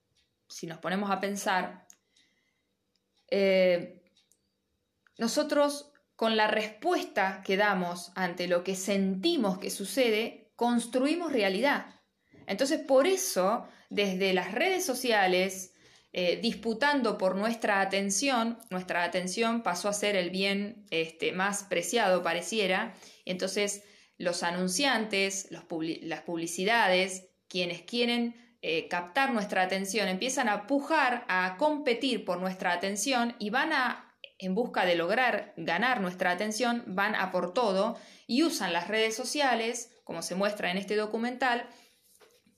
[SPEAKER 1] si nos ponemos a pensar, eh, nosotros con la respuesta que damos ante lo que sentimos que sucede, construimos realidad. Entonces, por eso, desde las redes sociales, eh, disputando por nuestra atención, nuestra atención pasó a ser el bien este, más preciado, pareciera, entonces los anunciantes, las publicidades, quienes quieren eh, captar nuestra atención, empiezan a pujar, a competir por nuestra atención y van a, en busca de lograr ganar nuestra atención, van a por todo y usan las redes sociales, como se muestra en este documental,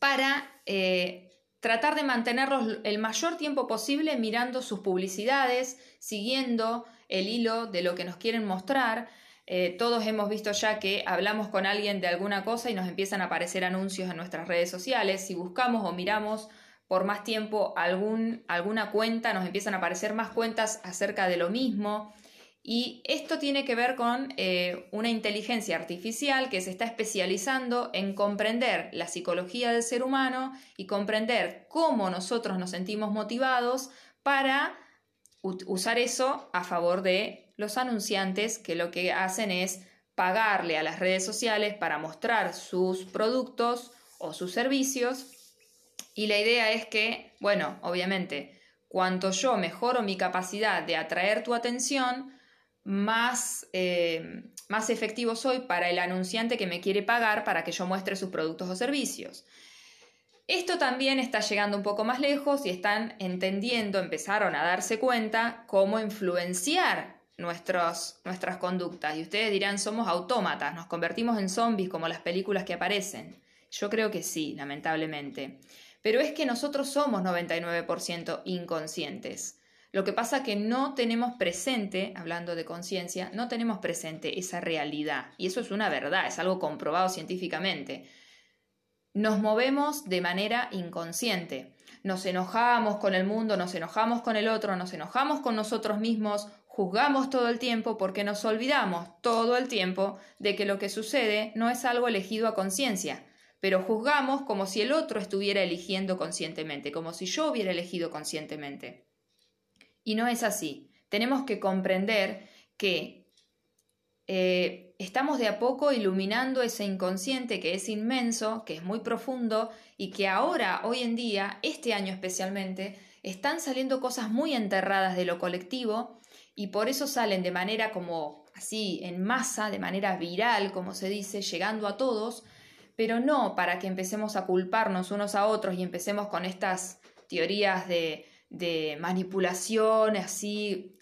[SPEAKER 1] para eh, tratar de mantenerlos el mayor tiempo posible mirando sus publicidades, siguiendo el hilo de lo que nos quieren mostrar. Eh, todos hemos visto ya que hablamos con alguien de alguna cosa y nos empiezan a aparecer anuncios en nuestras redes sociales. Si buscamos o miramos por más tiempo algún, alguna cuenta, nos empiezan a aparecer más cuentas acerca de lo mismo. Y esto tiene que ver con eh, una inteligencia artificial que se está especializando en comprender la psicología del ser humano y comprender cómo nosotros nos sentimos motivados para usar eso a favor de los anunciantes que lo que hacen es pagarle a las redes sociales para mostrar sus productos o sus servicios. Y la idea es que, bueno, obviamente, cuanto yo mejoro mi capacidad de atraer tu atención, más, eh, más efectivo soy para el anunciante que me quiere pagar para que yo muestre sus productos o servicios. Esto también está llegando un poco más lejos y están entendiendo, empezaron a darse cuenta cómo influenciar nuestras conductas. Y ustedes dirán, somos autómatas, nos convertimos en zombies como las películas que aparecen. Yo creo que sí, lamentablemente. Pero es que nosotros somos 99% inconscientes. Lo que pasa que no tenemos presente, hablando de conciencia, no tenemos presente esa realidad. Y eso es una verdad, es algo comprobado científicamente. Nos movemos de manera inconsciente. Nos enojamos con el mundo, nos enojamos con el otro, nos enojamos con nosotros mismos, juzgamos todo el tiempo porque nos olvidamos todo el tiempo de que lo que sucede no es algo elegido a conciencia, pero juzgamos como si el otro estuviera eligiendo conscientemente, como si yo hubiera elegido conscientemente. Y no es así. Tenemos que comprender que eh, estamos de a poco iluminando ese inconsciente que es inmenso, que es muy profundo y que ahora, hoy en día, este año especialmente, están saliendo cosas muy enterradas de lo colectivo y por eso salen de manera como así, en masa, de manera viral, como se dice, llegando a todos, pero no para que empecemos a culparnos unos a otros y empecemos con estas teorías de, de manipulación, así,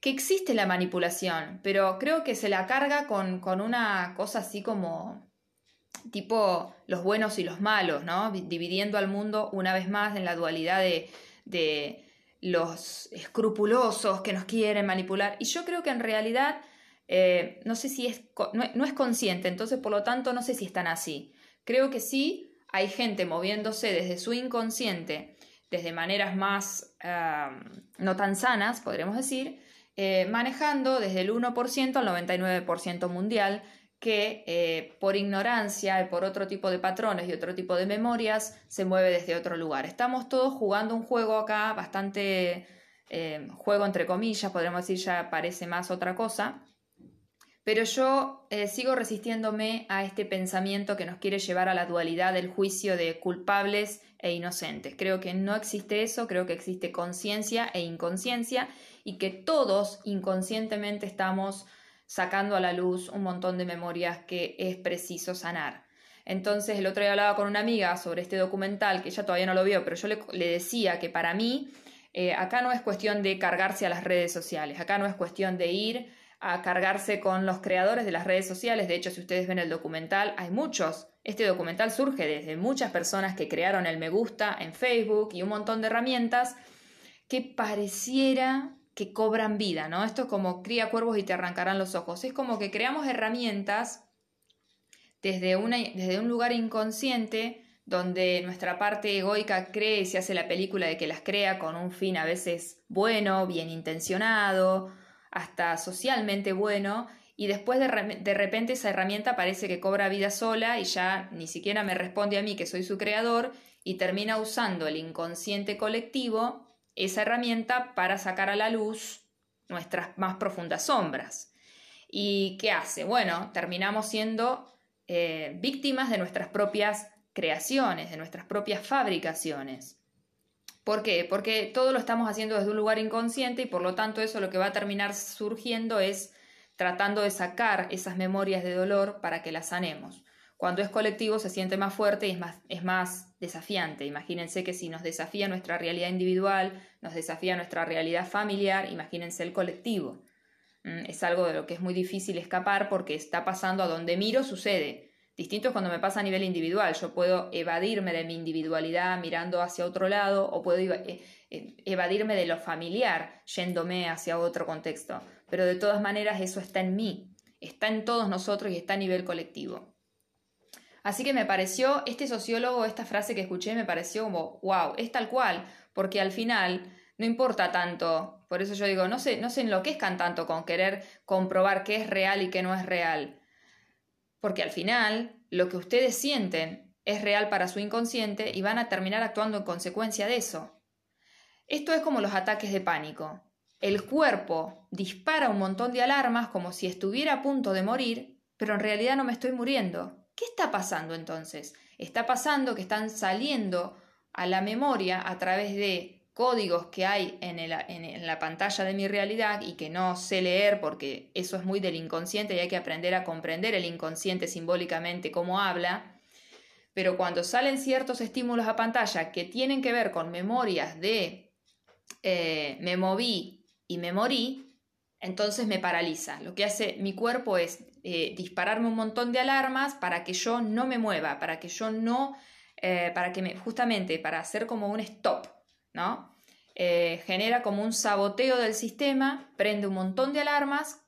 [SPEAKER 1] que existe la manipulación, pero creo que se la carga con, con una cosa así como tipo los buenos y los malos, ¿no? Dividiendo al mundo una vez más en la dualidad de, de los escrupulosos que nos quieren manipular. Y yo creo que en realidad eh, no sé si es, no, es consciente, entonces por lo tanto no sé si están así. Creo que sí, hay gente moviéndose desde su inconsciente, desde maneras más no tan sanas, podremos decir, eh, manejando desde el 1% al 99% mundial, que eh, por ignorancia y por otro tipo de patrones y otro tipo de memorias se mueve desde otro lugar. Estamos todos jugando un juego acá, bastante juego entre comillas, podríamos decir ya parece más otra cosa, pero yo eh, sigo resistiéndome a este pensamiento que nos quiere llevar a la dualidad del juicio de culpables e inocentes. Creo que no existe eso, creo que existe conciencia e inconsciencia y que todos inconscientemente estamos sacando a la luz un montón de memorias que es preciso sanar. Entonces el otro día hablaba con una amiga sobre este documental, que ella todavía no lo vio, pero yo le, decía que para mí eh, acá no es cuestión de cargarse a las redes sociales, acá no es cuestión de ir a cargarse con los creadores de las redes sociales. De hecho, si ustedes ven el documental, hay muchos. Este documental surge desde muchas personas que crearon el me gusta en Facebook y un montón de herramientas que pareciera que cobran vida, ¿no? Esto es como cría cuervos y te arrancarán los ojos. Es como que creamos herramientas desde, desde un lugar inconsciente donde nuestra parte egoica cree y se hace la película de que las crea con un fin a veces bueno, bien intencionado, hasta socialmente bueno y después de, repente esa herramienta parece que cobra vida sola y ya ni siquiera me responde a mí que soy su creador y termina usando el inconsciente colectivo esa herramienta para sacar a la luz nuestras más profundas sombras. ¿Y qué hace? Bueno, terminamos siendo eh, víctimas de nuestras propias creaciones, de nuestras propias fabricaciones. ¿Por qué? Porque todo lo estamos haciendo desde un lugar inconsciente y por lo tanto eso lo que va a terminar surgiendo es tratando de sacar esas memorias de dolor para que las sanemos. Cuando es colectivo se siente más fuerte y es más, es más desafiante. Imagínense que si nos desafía nuestra realidad individual, nos desafía nuestra realidad familiar, imagínense el colectivo. Mm, es algo de lo que es muy difícil escapar porque está pasando a donde miro sucede. Distinto es cuando me pasa a nivel individual. Yo puedo evadirme de mi individualidad mirando hacia otro lado o puedo eh, eh, evadirme de lo familiar yéndome hacia otro contexto. Pero de todas maneras eso está en mí, está en todos nosotros y está a nivel colectivo. Así que me pareció, este sociólogo, esta frase que escuché me pareció como, wow, es tal cual, porque al final no importa tanto, por eso yo digo, no sé, no se enloquezcan tanto con querer comprobar qué es real y qué no es real porque al final lo que ustedes sienten es real para su inconsciente y van a terminar actuando en consecuencia de eso. Esto es como los ataques de pánico. El cuerpo dispara un montón de alarmas como si estuviera a punto de morir, pero en realidad no me estoy muriendo. ¿Qué está pasando entonces? Está pasando que están saliendo a la memoria a través de códigos que hay en, la pantalla de mi realidad y que no sé leer porque eso es muy del inconsciente y hay que aprender a comprender el inconsciente simbólicamente cómo habla. Pero cuando salen ciertos estímulos a pantalla que tienen que ver con memorias de eh, me moví y me morí, entonces me paraliza. Lo que hace mi cuerpo es eh, dispararme un montón de alarmas para que yo no me mueva, para que yo no, eh, para que me, justamente para hacer como un stop Eh, genera como un saboteo del sistema, prende un montón de alarmas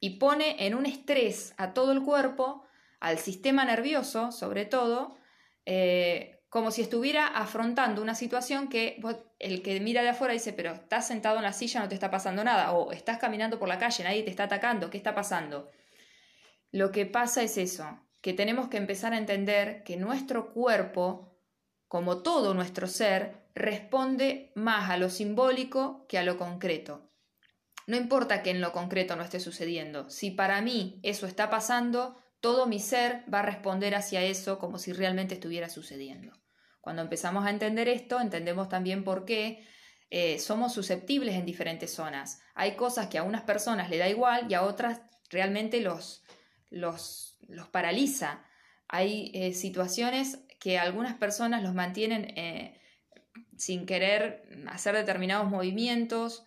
[SPEAKER 1] y pone en un estrés a todo el cuerpo, al sistema nervioso sobre todo, eh, como si estuviera afrontando una situación que el que mira de afuera dice, pero estás sentado en la silla, no te está pasando nada, o estás caminando por la calle, nadie te está atacando, ¿qué está pasando? Lo que pasa es eso, que tenemos que empezar a entender que nuestro cuerpo, como todo nuestro ser, responde más a lo simbólico que a lo concreto. no importa que en lo concreto no esté sucediendo, si para mí eso está pasando, todo mi ser va a responder hacia eso como si realmente estuviera sucediendo. Cuando empezamos a entender esto, entendemos también por qué eh, somos susceptibles en diferentes zonas. Hay cosas que a unas personas le da igual y a otras realmente los, los, los paraliza. Hay eh, situaciones que algunas personas los mantienen eh, sin querer hacer determinados movimientos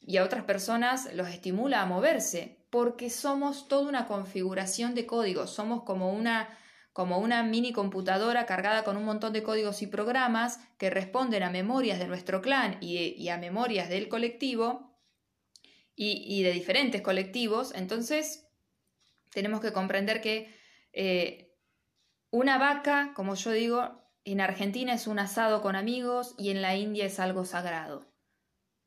[SPEAKER 1] y a otras personas los estimula a moverse, porque somos toda una configuración de códigos, somos como una, como una mini computadora cargada con un montón de códigos y programas que responden a memorias de nuestro clan y, a memorias del colectivo y, de diferentes colectivos, entonces tenemos que comprender que eh, una vaca, como yo digo, en Argentina es un asado con amigos y en la India es algo sagrado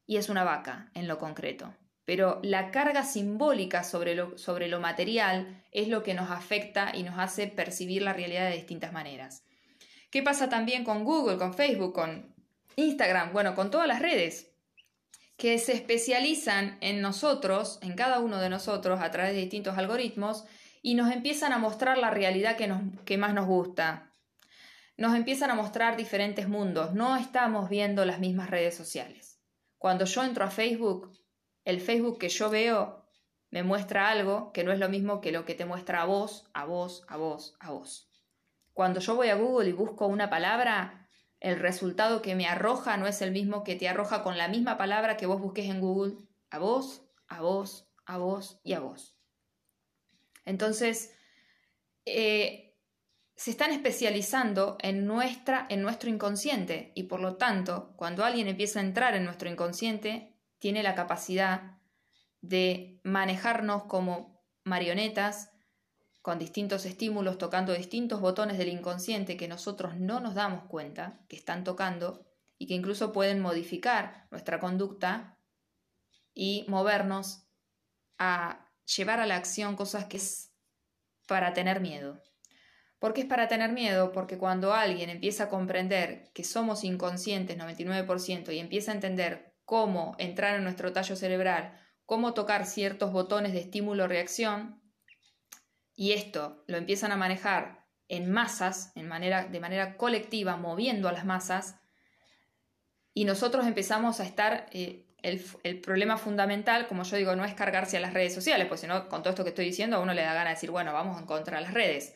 [SPEAKER 1] y es una vaca en lo concreto. Pero la carga simbólica sobre lo, sobre lo material es lo que nos afecta y nos hace percibir la realidad de distintas maneras. ¿Qué pasa también con Google, con Facebook, con Instagram? Bueno, con todas las redes que se especializan en nosotros, en cada uno de nosotros, a través de distintos algoritmos, y nos empiezan a mostrar la realidad que, nos, que más nos gusta. Nos empiezan a mostrar diferentes mundos, no estamos viendo las mismas redes sociales. Cuando yo entro a Facebook, el Facebook que yo veo me muestra algo que no es lo mismo que lo que te muestra a vos, a vos, a vos, a vos. Cuando yo voy a Google y busco una palabra, el resultado que me arroja no es el mismo que te arroja con la misma palabra que vos busques en Google, a vos, a vos, a vos y a vos. Entonces, eh, se están especializando en, nuestra, en nuestro inconsciente y por lo tanto, cuando alguien empieza a entrar en nuestro inconsciente, tiene la capacidad de manejarnos como marionetas con distintos estímulos, tocando distintos botones del inconsciente que nosotros no nos damos cuenta que están tocando y que incluso pueden modificar nuestra conducta y movernos a llevar a la acción cosas que es para tener miedo. ¿Por qué es para tener miedo? Porque cuando alguien empieza a comprender que somos inconscientes 99% y empieza a entender cómo entrar en nuestro tallo cerebral, cómo tocar ciertos botones de estímulo-reacción, y esto lo empiezan a manejar en masas, en manera, de manera colectiva, moviendo a las masas, y nosotros empezamos a estar, eh, el, problema fundamental, como yo digo, no es cargarse a las redes sociales, pues si no, con todo esto que estoy diciendo, a uno le da gana de decir, bueno, vamos en contra las redes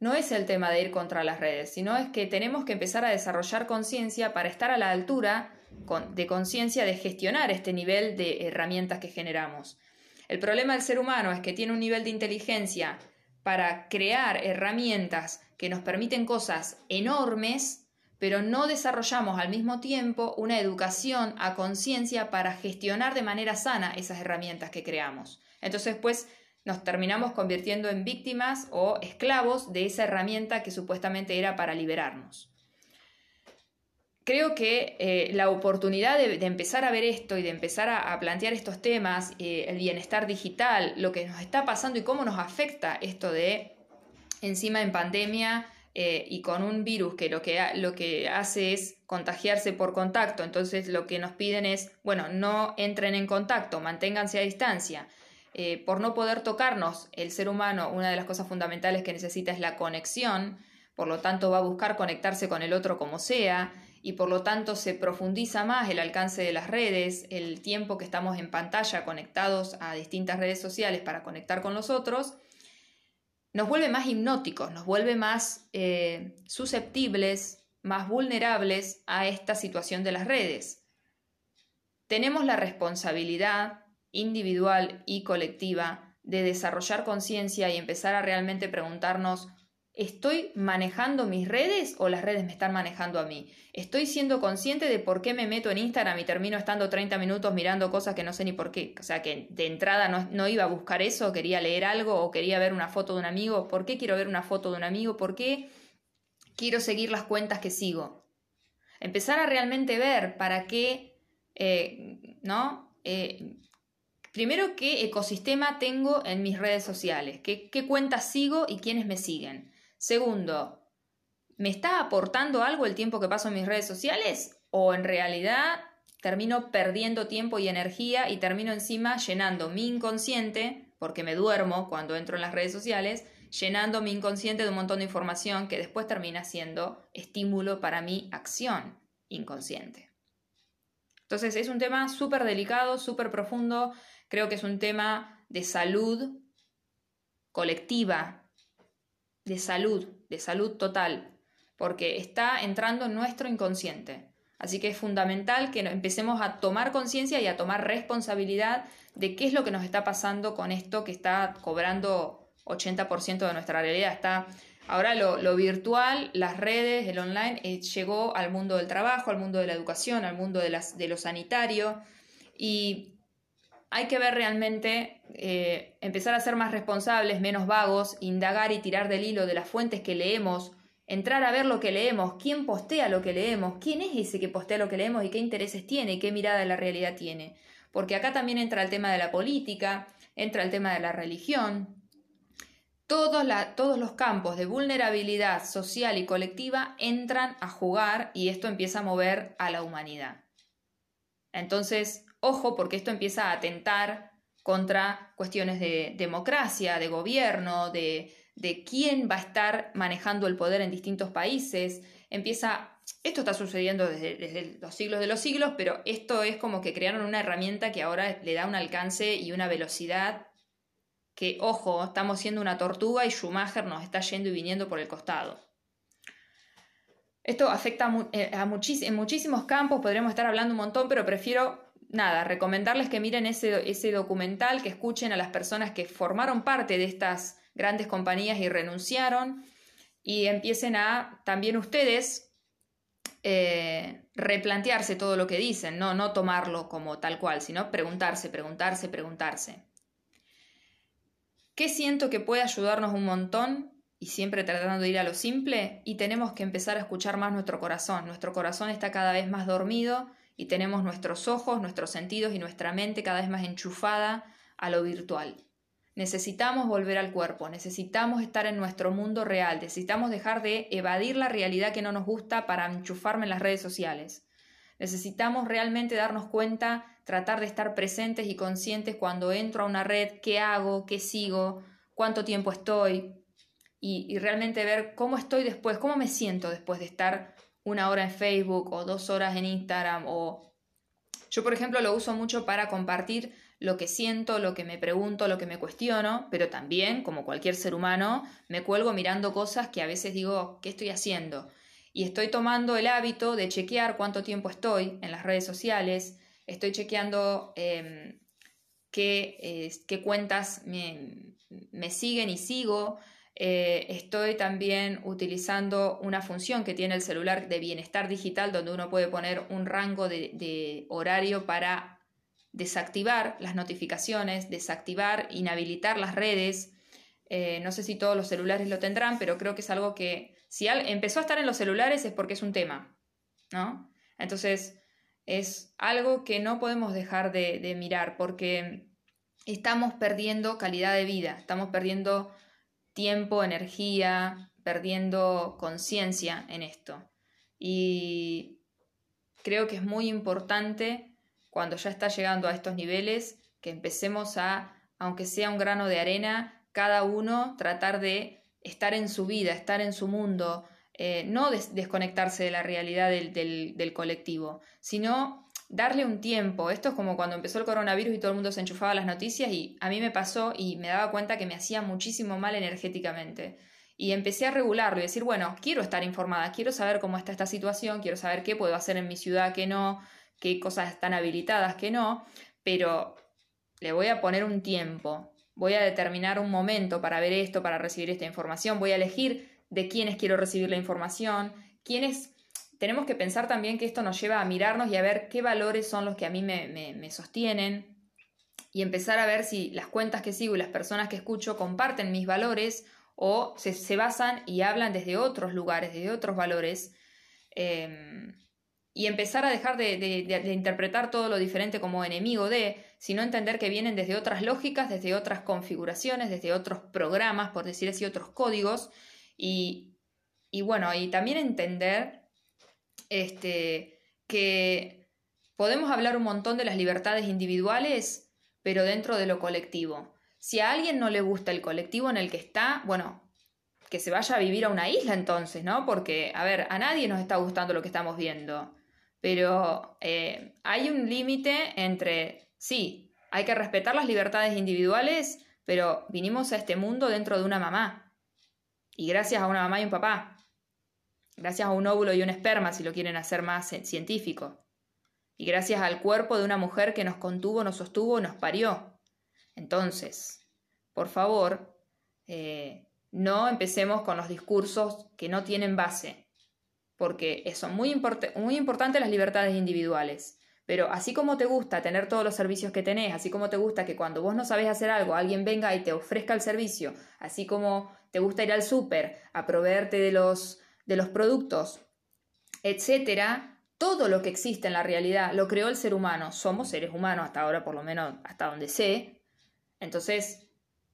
[SPEAKER 1] no es el tema de ir contra las redes, sino es que tenemos que empezar a desarrollar conciencia para estar a la altura de conciencia de gestionar este nivel de herramientas que generamos. El problema del ser humano es que tiene un nivel de inteligencia para crear herramientas que nos permiten cosas enormes, pero no desarrollamos al mismo tiempo una educación a conciencia para gestionar de manera sana esas herramientas que creamos. Entonces, pues, nos terminamos convirtiendo en víctimas o esclavos de esa herramienta que supuestamente era para liberarnos. Creo que eh, la oportunidad de, empezar a ver esto y de empezar a, plantear estos temas, eh, el bienestar digital, lo que nos está pasando y cómo nos afecta esto de encima en pandemia eh, y con un virus que lo, que lo que hace es contagiarse por contacto, entonces lo que nos piden es, bueno, no entren en contacto, manténganse a distancia, eh, por no poder tocarnos, el ser humano, una de las cosas fundamentales que necesita es la conexión, por lo tanto va a buscar conectarse con el otro como sea, y por lo tanto se profundiza más el alcance de las redes, el tiempo que estamos en pantalla conectados a distintas redes sociales para conectar con los otros, nos vuelve más hipnóticos, nos vuelve más eh, susceptibles, más vulnerables a esta situación de las redes. Tenemos la responsabilidad individual y colectiva de desarrollar conciencia y empezar a realmente preguntarnos, ¿estoy manejando mis redes o las redes me están manejando a mí? ¿Estoy siendo consciente de por qué me meto en Instagram y termino estando 30 minutos mirando cosas que no sé ni por qué? O sea, que de entrada no, no iba a buscar eso, quería leer algo o quería ver una foto de un amigo. ¿Por qué quiero ver una foto de un amigo? ¿Por qué quiero seguir las cuentas que sigo? Empezar a realmente ver para qué, eh, ¿no? Eh, Primero, ¿qué ecosistema tengo en mis redes sociales? ¿Qué, cuentas sigo y quiénes me siguen? Segundo, ¿me está aportando algo el tiempo que paso en mis redes sociales? ¿O en realidad termino perdiendo tiempo y energía y termino encima llenando mi inconsciente, porque me duermo cuando entro en las redes sociales, llenando mi inconsciente de un montón de información que después termina siendo estímulo para mi acción inconsciente. Entonces es un tema súper delicado, súper profundo, creo que es un tema de salud colectiva, de salud, de salud total, porque está entrando en nuestro inconsciente. Así que es fundamental que empecemos a tomar conciencia y a tomar responsabilidad de qué es lo que nos está pasando con esto que está cobrando 80% de nuestra realidad. Está ahora lo, virtual, las redes, el online eh, llegó al mundo del trabajo, al mundo de la educación, al mundo de, las, de lo sanitario y hay que ver realmente, eh, empezar a ser más responsables, menos vagos, indagar y tirar del hilo de las fuentes que leemos, entrar a ver lo que leemos, quién postea lo que leemos, quién es ese que postea lo que leemos y qué intereses tiene y qué mirada de la realidad tiene. Porque acá también entra el tema de la política, entra el tema de la religión. Todos, todos los campos de vulnerabilidad social y colectiva entran a jugar y esto empieza a mover a la humanidad. Entonces, Ojo porque esto empieza a atentar contra cuestiones de democracia, de gobierno, de, quién va a estar manejando el poder en distintos países. Empieza, esto está sucediendo desde, desde, los siglos de los siglos, pero esto es como que crearon una herramienta que ahora le da un alcance y una velocidad que, ojo, estamos siendo una tortuga y Schumacher nos está yendo y viniendo por el costado. Esto afecta a, eh, en muchísimos campos, podríamos estar hablando un montón, pero prefiero nada, recomendarles que miren ese, ese documental, que escuchen a las personas que formaron parte de estas grandes compañías y renunciaron y empiecen a también ustedes eh, replantearse todo lo que dicen, ¿no? no tomarlo como tal cual, sino preguntarse, preguntarse, preguntarse. ¿Qué siento que puede ayudarnos un montón? Y siempre tratando de ir a lo simple, y tenemos que empezar a escuchar más nuestro corazón. Nuestro corazón está cada vez más dormido y tenemos nuestros ojos, nuestros sentidos y nuestra mente cada vez más enchufada a lo virtual. Necesitamos volver al cuerpo, necesitamos estar en nuestro mundo real, necesitamos dejar de evadir la realidad que no nos gusta para enchufarme en las redes sociales. Necesitamos realmente darnos cuenta, tratar de estar presentes y conscientes cuando entro a una red, qué hago, qué sigo, cuánto tiempo estoy y, y realmente ver cómo estoy después, cómo me siento después de estar una hora en Facebook o dos horas en Instagram o... Yo, por ejemplo, lo uso mucho para compartir lo que siento, lo que me pregunto, lo que me cuestiono, pero también, como cualquier ser humano, me cuelgo mirando cosas que a veces digo, ¿qué estoy haciendo? Y estoy tomando el hábito de chequear cuánto tiempo estoy en las redes sociales, estoy chequeando em, qué, qué, cuentas me, me siguen y sigo, eh, estoy también utilizando una función que tiene el celular de bienestar digital donde uno puede poner un rango de, horario para desactivar las notificaciones, desactivar, inhabilitar las redes. Eh, no sé si todos los celulares lo tendrán, pero creo que es algo que si empezó a estar en los celulares es porque es un tema, ¿no? Entonces es algo que no podemos dejar de mirar porque estamos perdiendo calidad de vida, estamos perdiendo tiempo, energía, perdiendo conciencia en esto. Y creo que es muy importante cuando ya está llegando a estos niveles que empecemos a, aunque sea un grano de arena, cada uno tratar de estar en su vida, estar en su mundo, eh, no desconectarse de la realidad del, del colectivo, sino darle un tiempo. Esto es como cuando empezó el coronavirus y todo el mundo se enchufaba las noticias y a mí me pasó y me daba cuenta que me hacía muchísimo mal energéticamente. Y empecé a regularlo y decir, bueno, quiero estar informada, quiero saber cómo está esta situación, quiero saber qué puedo hacer en mi ciudad, qué no, qué cosas están habilitadas, qué no, pero le voy a poner un tiempo, voy a determinar un momento para ver esto, para recibir esta información, voy a elegir de quiénes quiero recibir la información, quiénes tenemos que pensar también que esto nos lleva a mirarnos y a ver qué valores son los que a mí me, sostienen y empezar a ver si las cuentas que sigo y las personas que escucho comparten mis valores o se, basan y hablan desde otros lugares, desde otros valores. Em, y empezar a dejar de, de, interpretar todo lo diferente como enemigo de, sino entender que vienen desde otras lógicas, desde otras configuraciones, desde otros programas, por decir así, otros códigos. Y, y bueno, y también entender este, que podemos hablar un montón de las libertades individuales, pero dentro de lo colectivo. Si a alguien no le gusta el colectivo en el que está, bueno, que se vaya a vivir a una isla entonces, ¿no? Porque, a ver, a nadie nos está gustando lo que estamos viendo. Pero eh, hay un límite entre, sí, hay que respetar las libertades individuales, pero vinimos a este mundo dentro de una mamá. Y gracias a una mamá y un papá. Gracias a un óvulo y un esperma, si lo quieren hacer más científico. Y gracias al cuerpo de una mujer que nos contuvo, nos sostuvo, nos parió. Entonces, por favor, eh, no empecemos con los discursos que no tienen base, porque son muy, muy importantes las libertades individuales. Pero así como te gusta tener todos los servicios que tenés, así como te gusta que cuando vos no sabés hacer algo, alguien venga y te ofrezca el servicio, así como te gusta ir al súper a proveerte de los, de los productos, etcétera, todo lo que existe en la realidad lo creó el ser humano. Somos seres humanos, hasta ahora por lo menos, hasta donde sé. Entonces,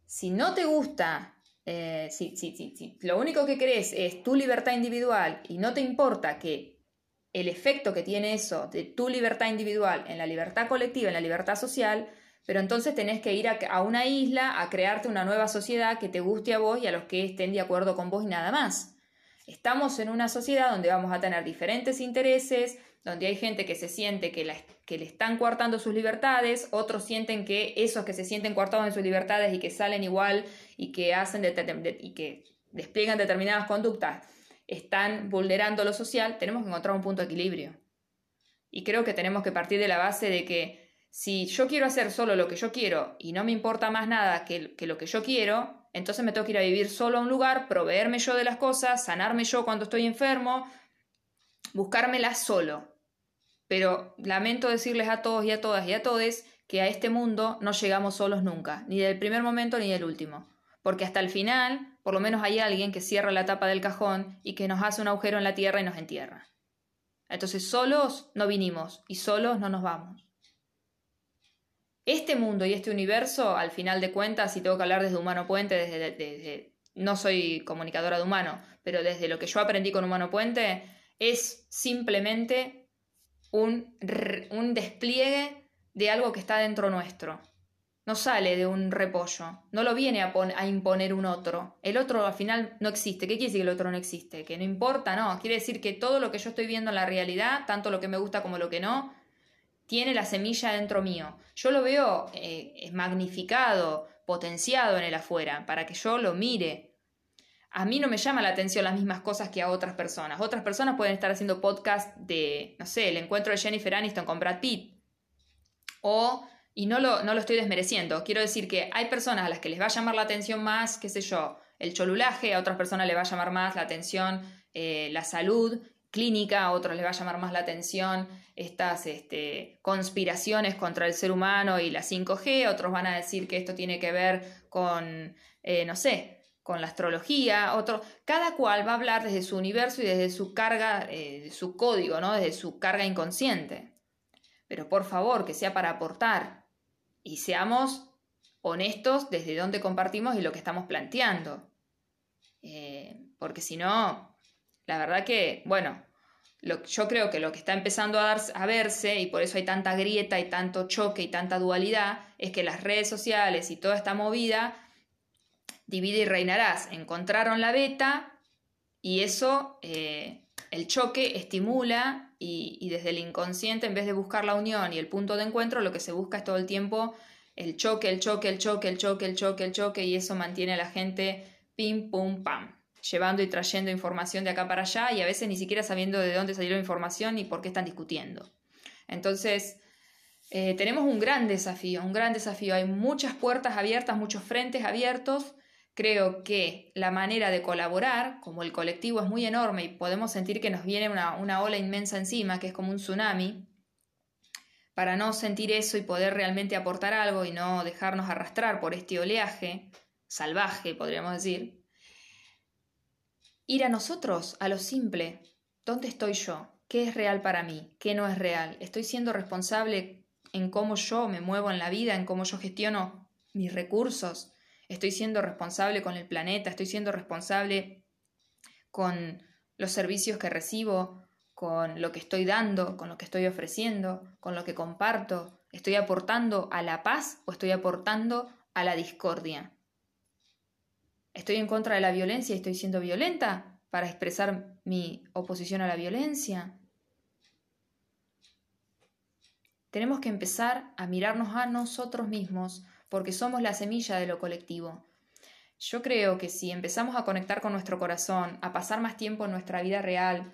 [SPEAKER 1] si no te gusta eh, si, si, lo único que crees es tu libertad individual y no te importa que el efecto que tiene eso de tu libertad individual en la libertad colectiva, en la libertad social, pero entonces tenés que ir a, una isla a crearte una nueva sociedad que te guste a vos y a los que estén de acuerdo con vos y nada más. Estamos en una sociedad donde vamos a tener diferentes intereses, donde hay gente que se siente que, que le están coartando sus libertades, otros sienten que esos que se sienten coartados en sus libertades y que salen igual y que hacen y que despliegan determinadas conductas están vulnerando lo social, tenemos que encontrar un punto de equilibrio. Y creo que tenemos que partir de la base de que si yo quiero hacer solo lo que yo quiero y no me importa más nada que lo que yo quiero, entonces me tengo que ir a vivir solo a un lugar, proveerme yo de las cosas, sanarme yo cuando estoy enfermo, buscármelas solo. Pero lamento decirles a todos y a todas y a todes que a este mundo no llegamos solos nunca, ni del primer momento ni del último. Porque hasta el final, por lo menos hay alguien que cierra la tapa del cajón y que nos hace un agujero en la tierra y nos entierra. Entonces solos no vinimos y solos no nos vamos. Este mundo y este universo, al final de cuentas, si tengo que hablar desde Humano Puente, desde, no soy comunicadora de humano, pero desde lo que yo aprendí con Humano Puente, es simplemente un, un despliegue de algo que está dentro nuestro. No sale de un repollo, no lo viene a, imponer un otro. El otro al final no existe. ¿Qué quiere decir que el otro no existe? Que no importa, no. Quiere decir que todo lo que yo estoy viendo en la realidad, tanto lo que me gusta como lo que no, tiene la semilla dentro mío. Yo lo veo eh, magnificado, potenciado en el afuera, para que yo lo mire, a mí no me llama la atención las mismas cosas que a otras personas. Otras personas pueden estar haciendo podcast de, no sé, el encuentro de Jennifer Aniston con Brad Pitt. O, y no lo, no lo estoy desmereciendo, quiero decir que hay personas a las que les va a llamar la atención más, qué sé yo, el cholulaje, a otras personas les va a llamar más la atención eh, la salud clínica, a otros les va a llamar más la atención estas este, conspiraciones contra el ser humano y la 5G, otros van a decir que esto tiene que ver con, eh, no sé, con la astrología, otro, cada cual va a hablar desde su universo y desde su carga, eh, su código, ¿no? desde su carga inconsciente. Pero por favor, que sea para aportar y seamos honestos desde dónde compartimos y lo que estamos planteando. Eh, porque si no, la verdad que, bueno, yo creo que lo que está empezando a, a verse, y por eso hay tanta grieta y tanto choque y tanta dualidad, es que las redes sociales y toda esta movida divide y reinarás. Encontraron la beta y eso, eh, el choque estimula y, desde el inconsciente, en vez de buscar la unión y el punto de encuentro, lo que se busca es todo el tiempo el choque, el choque, el choque, el choque, el choque, el choque y eso mantiene a la gente pim, pum, pam llevando y trayendo información de acá para allá y a veces ni siquiera sabiendo de dónde salió la información y por qué están discutiendo. Entonces, eh, tenemos un gran desafío, un gran desafío. Hay muchas puertas abiertas, muchos frentes abiertos Creo que la manera de colaborar, como el colectivo es muy enorme y podemos sentir que nos viene una, una ola inmensa encima, que es como un tsunami, para no sentir eso y poder realmente aportar algo y no dejarnos arrastrar por este oleaje salvaje, podríamos decir, ir a nosotros, a lo simple. ¿Dónde estoy yo? ¿Qué es real para mí? ¿Qué no es real? ¿Estoy siendo responsable en cómo yo me muevo en la vida, en cómo yo gestiono mis recursos? estoy siendo responsable con el planeta, estoy siendo responsable con los servicios que recibo, con lo que estoy dando, con lo que estoy ofreciendo, con lo que comparto? ¿Estoy aportando a la paz o estoy aportando a la discordia? ¿Estoy en contra de la violencia y estoy siendo violenta para expresar mi oposición a la violencia? Tenemos que empezar a mirarnos a nosotros mismos porque somos la semilla de lo colectivo. Yo creo que si empezamos a conectar con nuestro corazón, a pasar más tiempo en nuestra vida real,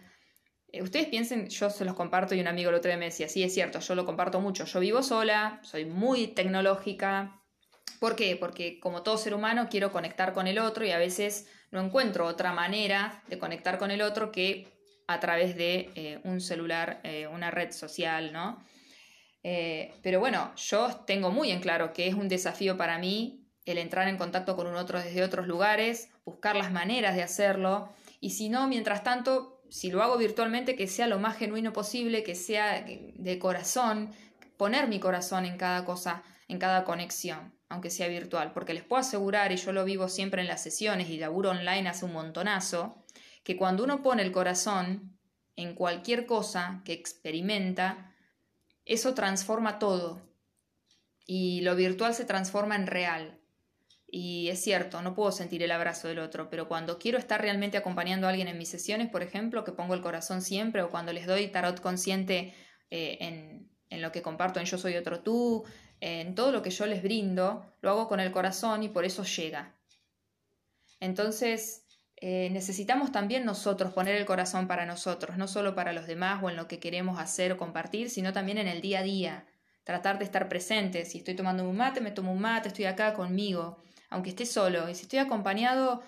[SPEAKER 1] eh, ustedes piensen, yo se los comparto y un amigo el otro día me decía, sí, es cierto, yo lo comparto mucho, yo vivo sola, soy muy tecnológica. ¿Por qué? Porque como todo ser humano quiero conectar con el otro y a veces no encuentro otra manera de conectar con el otro que a través de eh, un celular, eh, una red social, ¿no? Eh, pero bueno, yo tengo muy en claro que es un desafío para mí el entrar en contacto con un otro desde otros lugares, buscar las maneras de hacerlo, y si no, mientras tanto, si lo hago virtualmente, que sea lo más genuino posible, que sea de corazón, poner mi corazón en cada cosa, en cada conexión, aunque sea virtual, porque les puedo asegurar, y yo lo vivo siempre en las sesiones y laburo online hace un montonazo, que cuando uno pone el corazón en cualquier cosa que experimenta, eso transforma todo. Y lo virtual se transforma en real. Y es cierto, no puedo sentir el abrazo del otro, pero cuando quiero estar realmente acompañando a alguien en mis sesiones, por ejemplo, que pongo el corazón siempre, o cuando les doy tarot consciente eh, en, en lo que comparto en Yo Soy Otro Tú, en todo lo que yo les brindo, lo hago con el corazón y por eso llega. Entonces, eh, necesitamos también nosotros poner el corazón para nosotros, no solo para los demás o en lo que queremos hacer o compartir, sino también en el día a día. Tratar de estar presente. Si estoy tomando un mate, me tomo un mate, estoy acá conmigo, aunque esté solo. Y si estoy acompañado,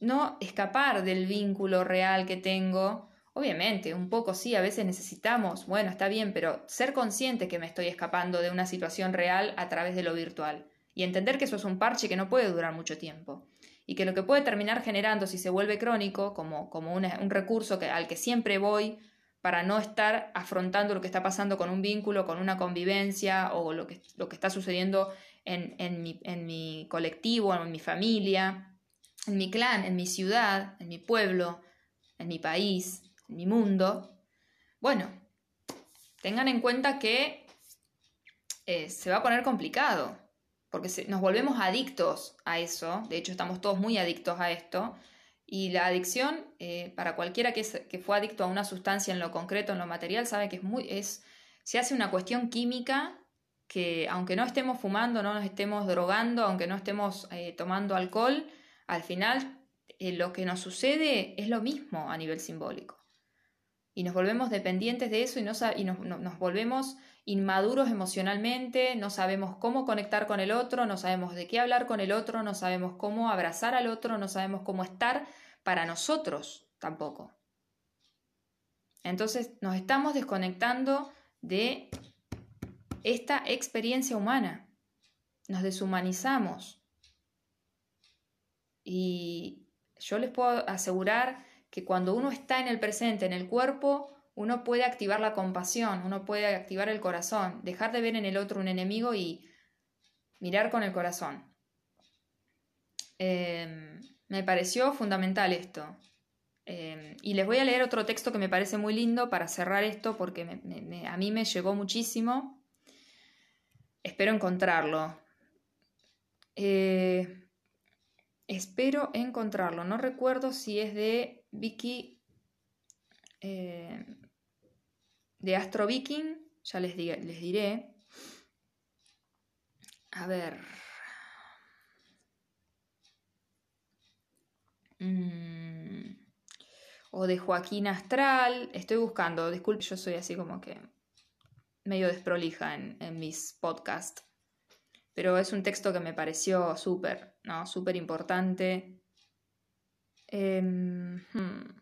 [SPEAKER 1] no escapar del vínculo real que tengo. Obviamente, un poco sí, a veces necesitamos, bueno, está bien, pero ser consciente que me estoy escapando de una situación real a través de lo virtual. Y entender que eso es un parche que no puede durar mucho tiempo y que lo que puede terminar generando si se vuelve crónico, como, como un, recurso que, al que siempre voy para no estar afrontando lo que está pasando con un vínculo, con una convivencia o lo que, lo que está sucediendo en, en, mi, en mi colectivo, en mi familia, en mi clan, en mi ciudad, en mi pueblo, en mi país, mi mundo. Bueno, tengan en cuenta que eh, se va a poner complicado porque nos volvemos adictos a eso, de hecho estamos todos muy adictos a esto, y la adicción, eh, para cualquiera que, que, fue adicto a una sustancia en lo concreto, en lo material, sabe que es muy, es, se hace una cuestión química que aunque no estemos fumando, no nos estemos drogando, aunque no estemos eh, tomando alcohol, al final lo que nos sucede es lo mismo a nivel simbólico. Y nos volvemos dependientes de eso y, y nos, nos volvemos inmaduros emocionalmente, no sabemos cómo conectar con el otro, no sabemos de qué hablar con el otro, no sabemos cómo abrazar al otro, no sabemos cómo estar para nosotros tampoco. Entonces nos estamos desconectando de esta experiencia humana, nos deshumanizamos. Y yo les puedo asegurar que cuando uno está en el presente, en el cuerpo, uno puede activar la compasión, uno puede activar el corazón, dejar de ver en el otro un enemigo y mirar con el corazón. Em, me pareció fundamental esto. Em, y les voy a leer otro texto que me parece muy lindo para cerrar esto porque a mí me llegó muchísimo. Espero encontrarlo. Eh, espero encontrarlo. No recuerdo si es de Vicky eh, de Astro Viking, ya les, les diré. A ver. Mm, o de Joaquín Astral. Estoy buscando, disculpe, yo soy así como que medio desprolija en, mis podcasts. Pero es un texto que me pareció súper, ¿no? Súper importante. Em, hmm.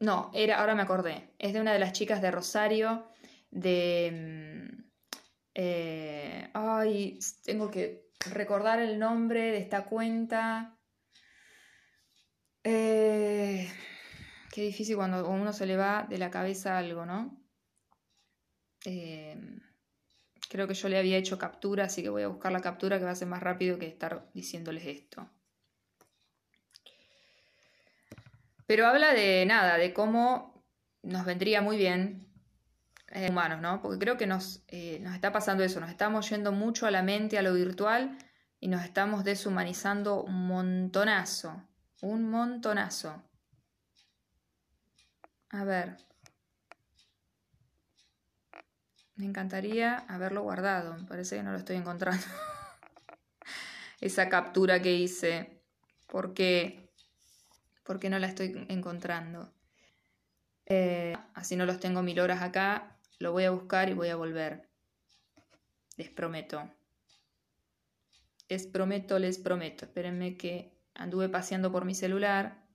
[SPEAKER 1] No, era, ahora me acordé. Es de una de las chicas de Rosario, de... Mm, eh, ay, tengo que recordar el nombre de esta cuenta. Eh, qué difícil cuando uno se le va de la cabeza algo, ¿no? Eh, creo que yo le había hecho captura, así que voy a buscar la captura que va a ser más rápido que estar diciéndoles esto. Pero habla de nada, de cómo nos vendría muy bien eh, humanos, ¿no? Porque creo que nos, eh, nos está pasando eso, nos estamos yendo mucho a la mente, a lo virtual, y nos estamos deshumanizando un montonazo, un montonazo. A ver. Me encantaría haberlo guardado, parece que no lo estoy encontrando. Esa captura que hice. ¿Por qué? ¿Por qué no la estoy encontrando? Eh, así no los tengo mil horas acá, lo voy a buscar y voy a volver. Les prometo. Les prometo, les prometo. Espérenme que anduve paseando por mi celular.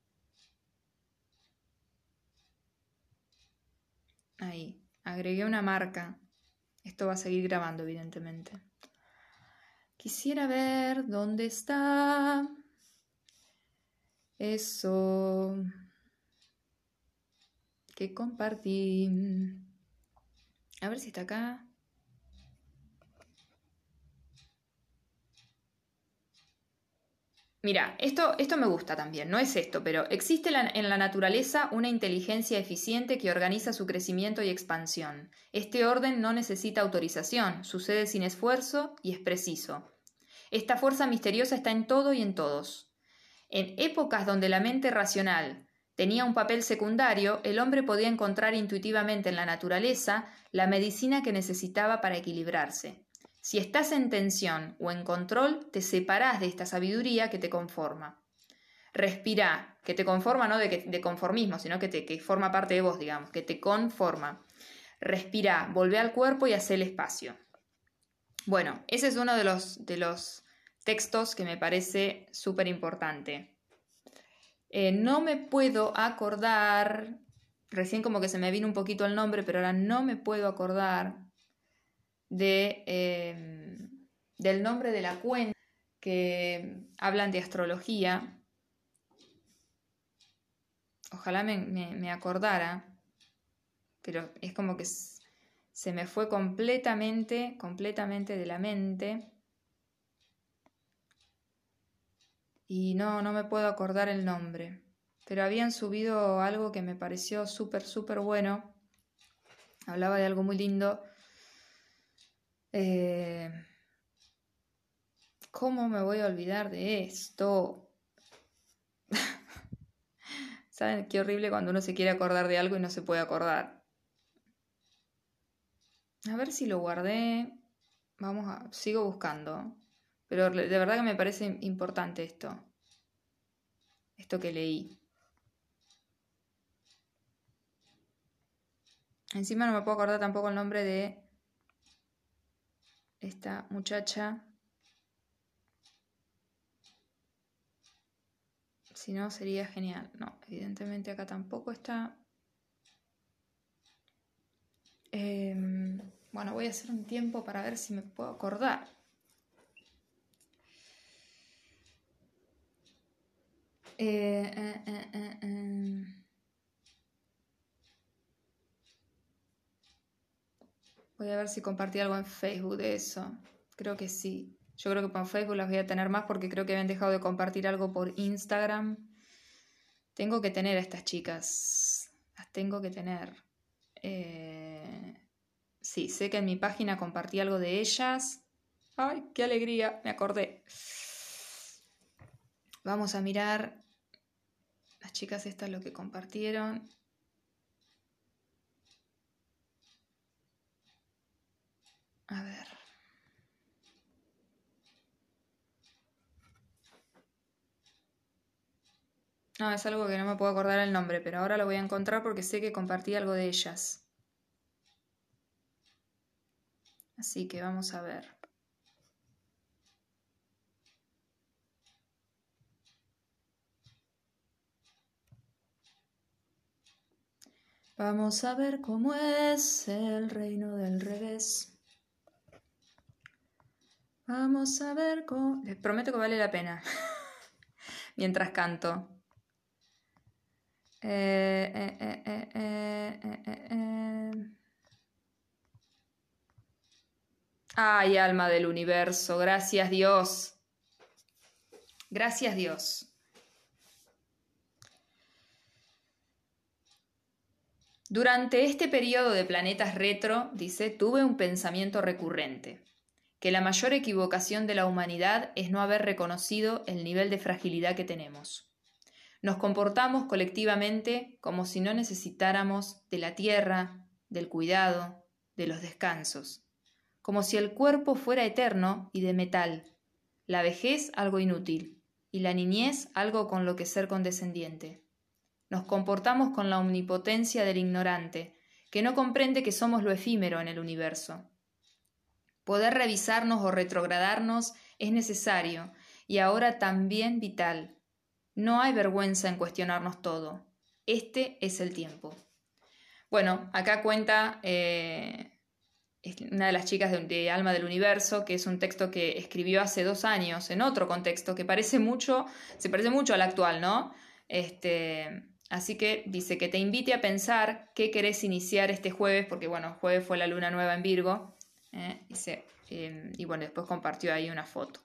[SPEAKER 1] Ahí. Agregué una marca. Esto va a seguir grabando, evidentemente. Quisiera ver dónde está. Eso que compartí. A ver si está acá. Mira, esto, esto me gusta también, no es esto, pero existe en la naturaleza una inteligencia eficiente que organiza su crecimiento y expansión. Este orden no necesita autorización, sucede sin esfuerzo y es preciso. Esta fuerza misteriosa está en todo y en todos. En épocas donde la mente racional tenía un papel secundario, el hombre podía encontrar intuitivamente en la naturaleza la medicina que necesitaba para equilibrarse. Si estás en tensión o en control, te separás de esta sabiduría que te conforma. Respira, que te conforma no de, de conformismo, sino que, te, que forma parte de vos, digamos, que te conforma. Respira, volvé al cuerpo y hace el espacio. Bueno, ese es uno de los, de los textos que me parece súper importante. Eh, no me puedo acordar, recién como que se me vino un poquito el nombre, pero ahora no me puedo acordar de, em, del nombre de la cuenta que hablan de astrología. Ojalá me, acordara, pero es como que se me fue completamente, completamente de la mente. Y no, no me puedo acordar el nombre. Pero habían subido algo que me pareció súper, súper bueno. Hablaba de algo muy lindo eh, ¿Cómo me voy a olvidar de esto? ¿Saben qué horrible cuando uno se quiere acordar de algo y no se puede acordar? A ver si lo guardé. Vamos a. Sigo buscando. Pero de verdad que me parece importante esto. Esto que leí. Encima no me puedo acordar tampoco el nombre de esta muchacha. Si no, sería genial. No, evidentemente acá tampoco está. Em, bueno, voy a hacer un tiempo para ver si me puedo acordar. Eh, eh, eh, em. Voy a ver si compartí algo en Facebook de eso. Creo que sí. Yo creo que por Facebook las voy a tener más porque creo que habían dejado de compartir algo por Instagram. Tengo que tener a estas chicas. Las tengo que tener. Sí, sé que en mi página compartí algo de ellas. ¡Ay, qué alegría! Me acordé. Vamos a mirar. Las chicas estas lo que compartieron. A ver. No, es algo que no me puedo acordar el nombre, pero ahora lo voy a encontrar porque sé que compartí algo de ellas. Así que vamos a ver. Vamos a ver cómo es el reino del revés. Vamos a ver cómo... Les prometo que vale la pena. Mientras canto. Eh, eh, eh, Ay, alma del universo, gracias Dios. Gracias Dios. Durante este periodo de planetas retro, dice, tuve un pensamiento recurrente, que la mayor equivocación de la humanidad es no haber reconocido el nivel de fragilidad que tenemos. Nos comportamos colectivamente como si no necesitáramos de la tierra, del cuidado, de los descansos, como si el cuerpo fuera eterno y de metal, la vejez algo inútil y la niñez algo con lo que ser condescendiente. Nos comportamos con la omnipotencia del ignorante, que no comprende que somos lo efímero en el universo. Poder revisarnos o retrogradarnos es necesario y ahora también vital. No hay vergüenza en cuestionarnos todo. Este es el tiempo. Bueno, acá cuenta eh, una de las chicas de, Alma del Universo, que es un texto que escribió hace dos años en otro contexto, que parece mucho, se parece mucho al actual, ¿no? Este, Así que dice que te invite a pensar qué querés iniciar este jueves, porque bueno, jueves fue la luna nueva en Virgo, ¿eh? Em, y bueno, después compartió ahí una foto.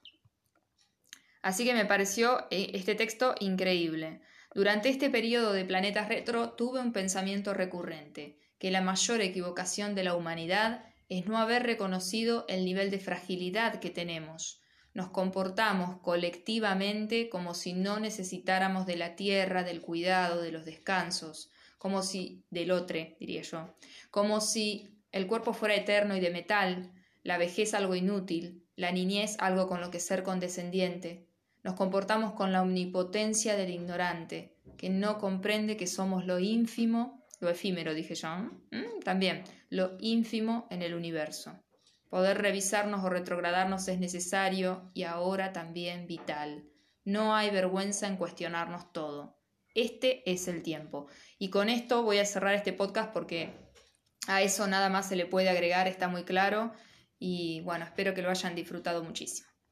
[SPEAKER 1] Así que me pareció eh, este texto increíble. Durante este periodo de planetas retro tuve un pensamiento recurrente, que la mayor equivocación de la humanidad es no haber reconocido el nivel de fragilidad que tenemos, nos comportamos colectivamente como si no necesitáramos de la tierra, del cuidado, de los descansos, como si del otro, diría yo, como si el cuerpo fuera eterno y de metal, la vejez algo inútil, la niñez algo con lo que ser condescendiente. Nos comportamos con la omnipotencia del ignorante, que no comprende que somos lo ínfimo, lo efímero, dije yo, ¿Mm? también, lo ínfimo en el universo. Poder revisarnos o retrogradarnos es necesario y ahora también vital. No hay vergüenza en cuestionarnos todo. Este es el tiempo. Y con esto voy a cerrar este podcast porque a eso nada más se le puede agregar, está muy claro. Y bueno, espero que lo hayan disfrutado muchísimo.